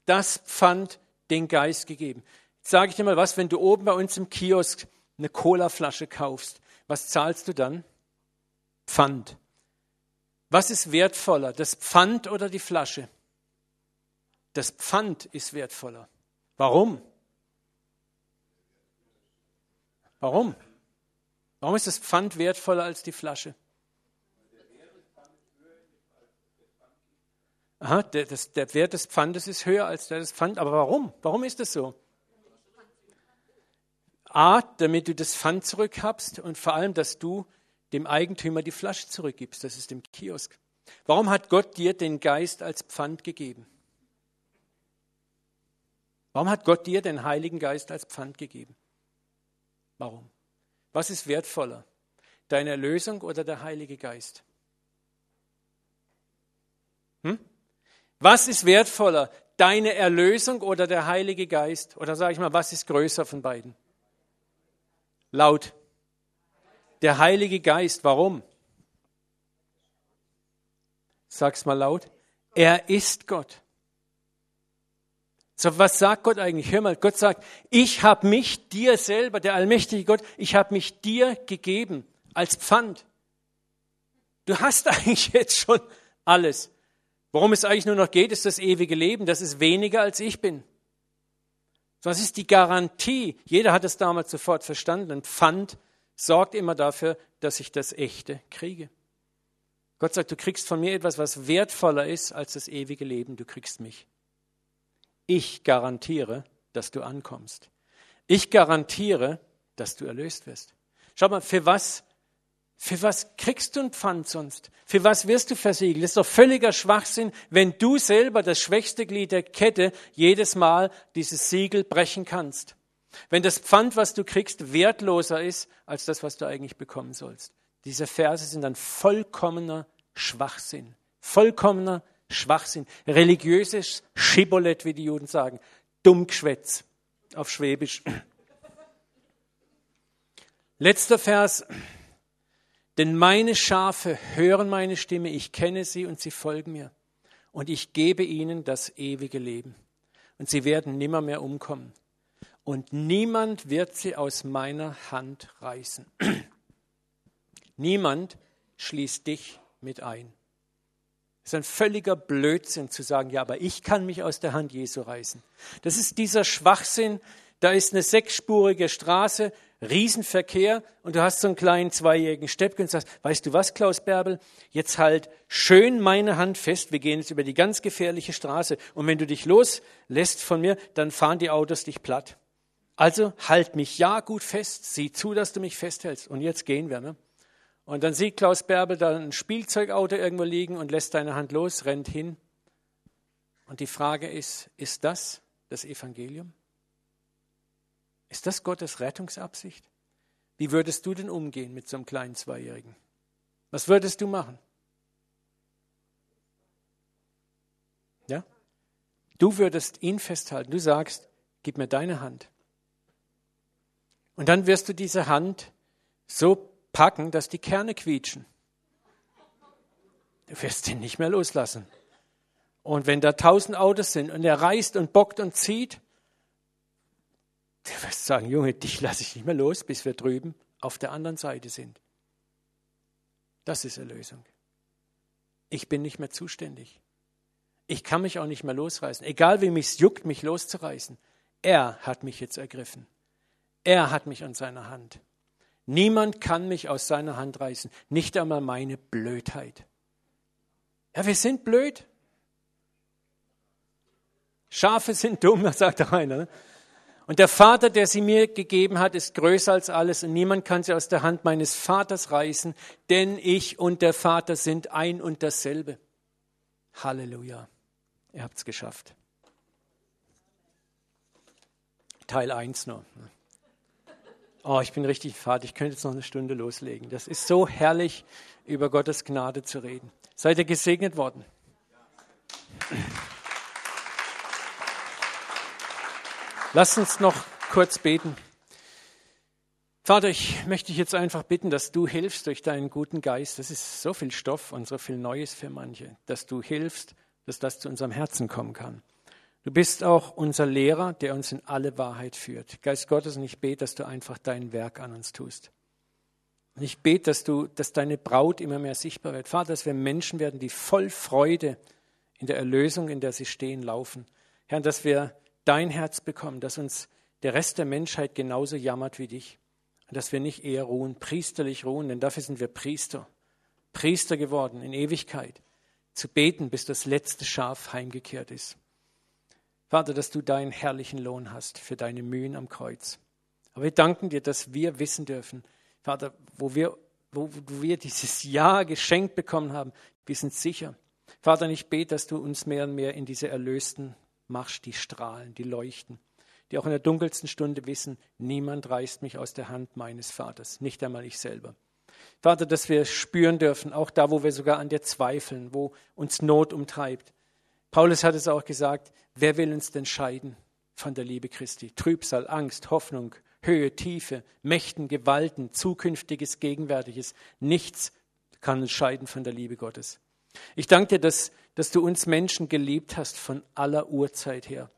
das Pfand den Geist gegeben sage ich dir mal was, wenn du oben bei uns im Kiosk eine Colaflasche kaufst, was zahlst du dann? Pfand. Was ist wertvoller, das Pfand oder die Flasche? das Pfand ist wertvoller. Warum? Warum? Warum ist das Pfand wertvoller als die Flasche? Aha, der, das, der Wert des Pfandes ist höher als der des Pfand. Aber warum? Warum ist das so? A, damit du das Pfand zurückhabst und vor allem, dass du dem Eigentümer die Flasche zurückgibst. Das ist im Kiosk. Warum hat Gott dir den Geist als Pfand gegeben? Warum hat Gott dir den Heiligen Geist als Pfand gegeben? Warum? Was ist wertvoller? Deine Erlösung oder der Heilige Geist? Hm? Was ist wertvoller? Deine Erlösung oder der Heilige Geist? Oder sage ich mal, was ist größer von beiden? Laut. Der Heilige Geist. Warum? Sag's mal laut. Er ist Gott. So, was sagt Gott eigentlich? Hör mal, Gott sagt, ich habe mich dir selber, der allmächtige Gott, ich habe mich dir gegeben als Pfand. Du hast [laughs] eigentlich jetzt schon alles. Worum es eigentlich nur noch geht, ist das ewige Leben. Das ist weniger als ich bin. Das ist die Garantie. Jeder hat es damals sofort verstanden. Ein Pfand sorgt immer dafür, dass ich das Echte kriege. Gott sagt, du kriegst von mir etwas, was wertvoller ist als das ewige Leben. Du kriegst mich. Ich garantiere, dass du ankommst. Ich garantiere, dass du erlöst wirst. Schau mal, für was, für was kriegst du ein Pfand sonst? Für was wirst du versiegelt? Das ist doch völliger Schwachsinn, wenn du selber das schwächste Glied der Kette jedes Mal dieses Siegel brechen kannst. Wenn das Pfand, was du kriegst, wertloser ist als das, was du eigentlich bekommen sollst. Diese Verse sind ein vollkommener Schwachsinn. Vollkommener Schwachsinn, religiöses Schibolett, wie die Juden sagen, Dummgeschwätz auf Schwäbisch. [clears throat] Letzter Vers. Denn meine Schafe hören meine Stimme, ich kenne sie und sie folgen mir. Und ich gebe ihnen das ewige Leben. Und sie werden nimmermehr umkommen. Und niemand wird sie aus meiner Hand reißen. [clears throat] niemand schließt dich mit ein. Es ist ein völliger Blödsinn zu sagen, ja, aber ich kann mich aus der Hand Jesu reißen. Das ist dieser Schwachsinn. Da ist eine sechsspurige Straße, Riesenverkehr und du hast so einen kleinen zweijährigen Steppke und sagst, weißt du was, Klaus Bärbel, jetzt halt schön meine Hand fest, wir gehen jetzt über die ganz gefährliche Straße und wenn du dich loslässt von mir, dann fahren die Autos dich platt. Also halt mich ja gut fest, sieh zu, dass du mich festhältst und jetzt gehen wir. Ne? Und dann sieht Klaus Bärbel da ein Spielzeugauto irgendwo liegen und lässt deine Hand los, rennt hin. Und die Frage ist, ist das das Evangelium? Ist das Gottes Rettungsabsicht? Wie würdest du denn umgehen mit so einem kleinen Zweijährigen? Was würdest du machen? Ja? Du würdest ihn festhalten. Du sagst, gib mir deine Hand. Und dann wirst du diese Hand so packen, dass die Kerne quietschen. Du wirst ihn nicht mehr loslassen. Und wenn da tausend Autos sind und er reißt und bockt und zieht, du wirst sagen, Junge, dich lasse ich nicht mehr los, bis wir drüben auf der anderen Seite sind. Das ist Erlösung. Ich bin nicht mehr zuständig. Ich kann mich auch nicht mehr losreißen. Egal wie mich es juckt, mich loszureißen. Er hat mich jetzt ergriffen. Er hat mich an seiner Hand. Niemand kann mich aus seiner Hand reißen, nicht einmal meine Blödheit. Ja, wir sind blöd. Schafe sind dumm, [laughs] sagt der einer. Und der Vater, der sie mir gegeben hat, ist größer als alles und niemand kann sie aus der Hand meines Vaters reißen, denn ich und der Vater sind ein und dasselbe. Halleluja. Ihr habt es geschafft. Teil 1 noch. Oh, ich bin richtig fad, ich könnte jetzt noch eine Stunde loslegen. Das ist so herrlich, über Gottes Gnade zu reden. Seid ihr gesegnet worden? Lasst uns noch kurz beten. Vater, ich möchte dich jetzt einfach bitten, dass du hilfst durch deinen guten Geist. Das ist so viel Stoff und so viel Neues für manche, dass du hilfst, dass das zu unserem Herzen kommen kann. Du bist auch unser Lehrer, der uns in alle Wahrheit führt. Geist Gottes, und ich bete, dass du einfach dein Werk an uns tust. Und ich bete, dass du, dass deine Braut immer mehr sichtbar wird. Vater, dass wir Menschen werden, die voll Freude in der Erlösung, in der sie stehen, laufen. Herr, dass wir dein Herz bekommen, dass uns der Rest der Menschheit genauso jammert wie dich. Und dass wir nicht eher ruhen, priesterlich ruhen, denn dafür sind wir Priester. Priester geworden in Ewigkeit. Zu beten, bis das letzte Schaf heimgekehrt ist. Vater, dass du deinen herrlichen Lohn hast für deine Mühen am Kreuz. Aber wir danken dir, dass wir wissen dürfen, Vater, wo wir, wo wir dieses Ja geschenkt bekommen haben, wir sind sicher. Vater, ich bete, dass du uns mehr und mehr in diese Erlösten machst, die strahlen, die leuchten, die auch in der dunkelsten Stunde wissen, niemand reißt mich aus der Hand meines Vaters, nicht einmal ich selber. Vater, dass wir spüren dürfen, auch da, wo wir sogar an dir zweifeln, wo uns Not umtreibt. Paulus hat es auch gesagt, wer will uns denn scheiden von der Liebe Christi? Trübsal, Angst, Hoffnung, Höhe, Tiefe, Mächten, Gewalten, Zukünftiges, Gegenwärtiges. Nichts kann uns scheiden von der Liebe Gottes. Ich danke dir, dass, dass du uns Menschen geliebt hast von aller Urzeit her.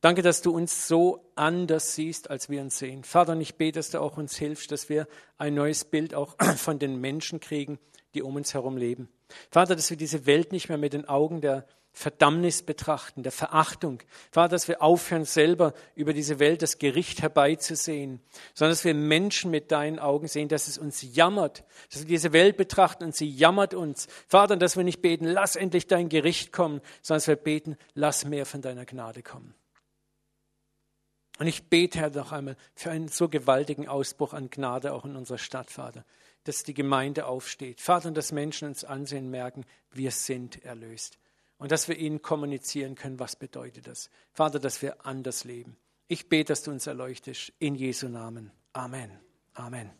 Danke, dass du uns so anders siehst, als wir uns sehen. Vater, und ich bete, dass du auch uns hilfst, dass wir ein neues Bild auch [clears throat] von den Menschen kriegen, die um uns herum leben. Vater, dass wir diese Welt nicht mehr mit den Augen der Verdammnis betrachten, der Verachtung. Vater, dass wir aufhören, selber über diese Welt das Gericht herbeizusehen, sondern dass wir Menschen mit deinen Augen sehen, dass es uns jammert, dass wir diese Welt betrachten und sie jammert uns. Vater, dass wir nicht beten, lass endlich dein Gericht kommen, sondern dass wir beten, lass mehr von deiner Gnade kommen. Und ich bete, Herr, noch einmal für einen so gewaltigen Ausbruch an Gnade auch in unserer Stadt, Vater, dass die Gemeinde aufsteht. Vater, und dass Menschen uns ansehen, merken, wir sind erlöst und dass wir ihnen kommunizieren können, was bedeutet das. Vater, dass wir anders leben. Ich bete, dass du uns erleuchtest. In Jesu Namen. Amen. Amen.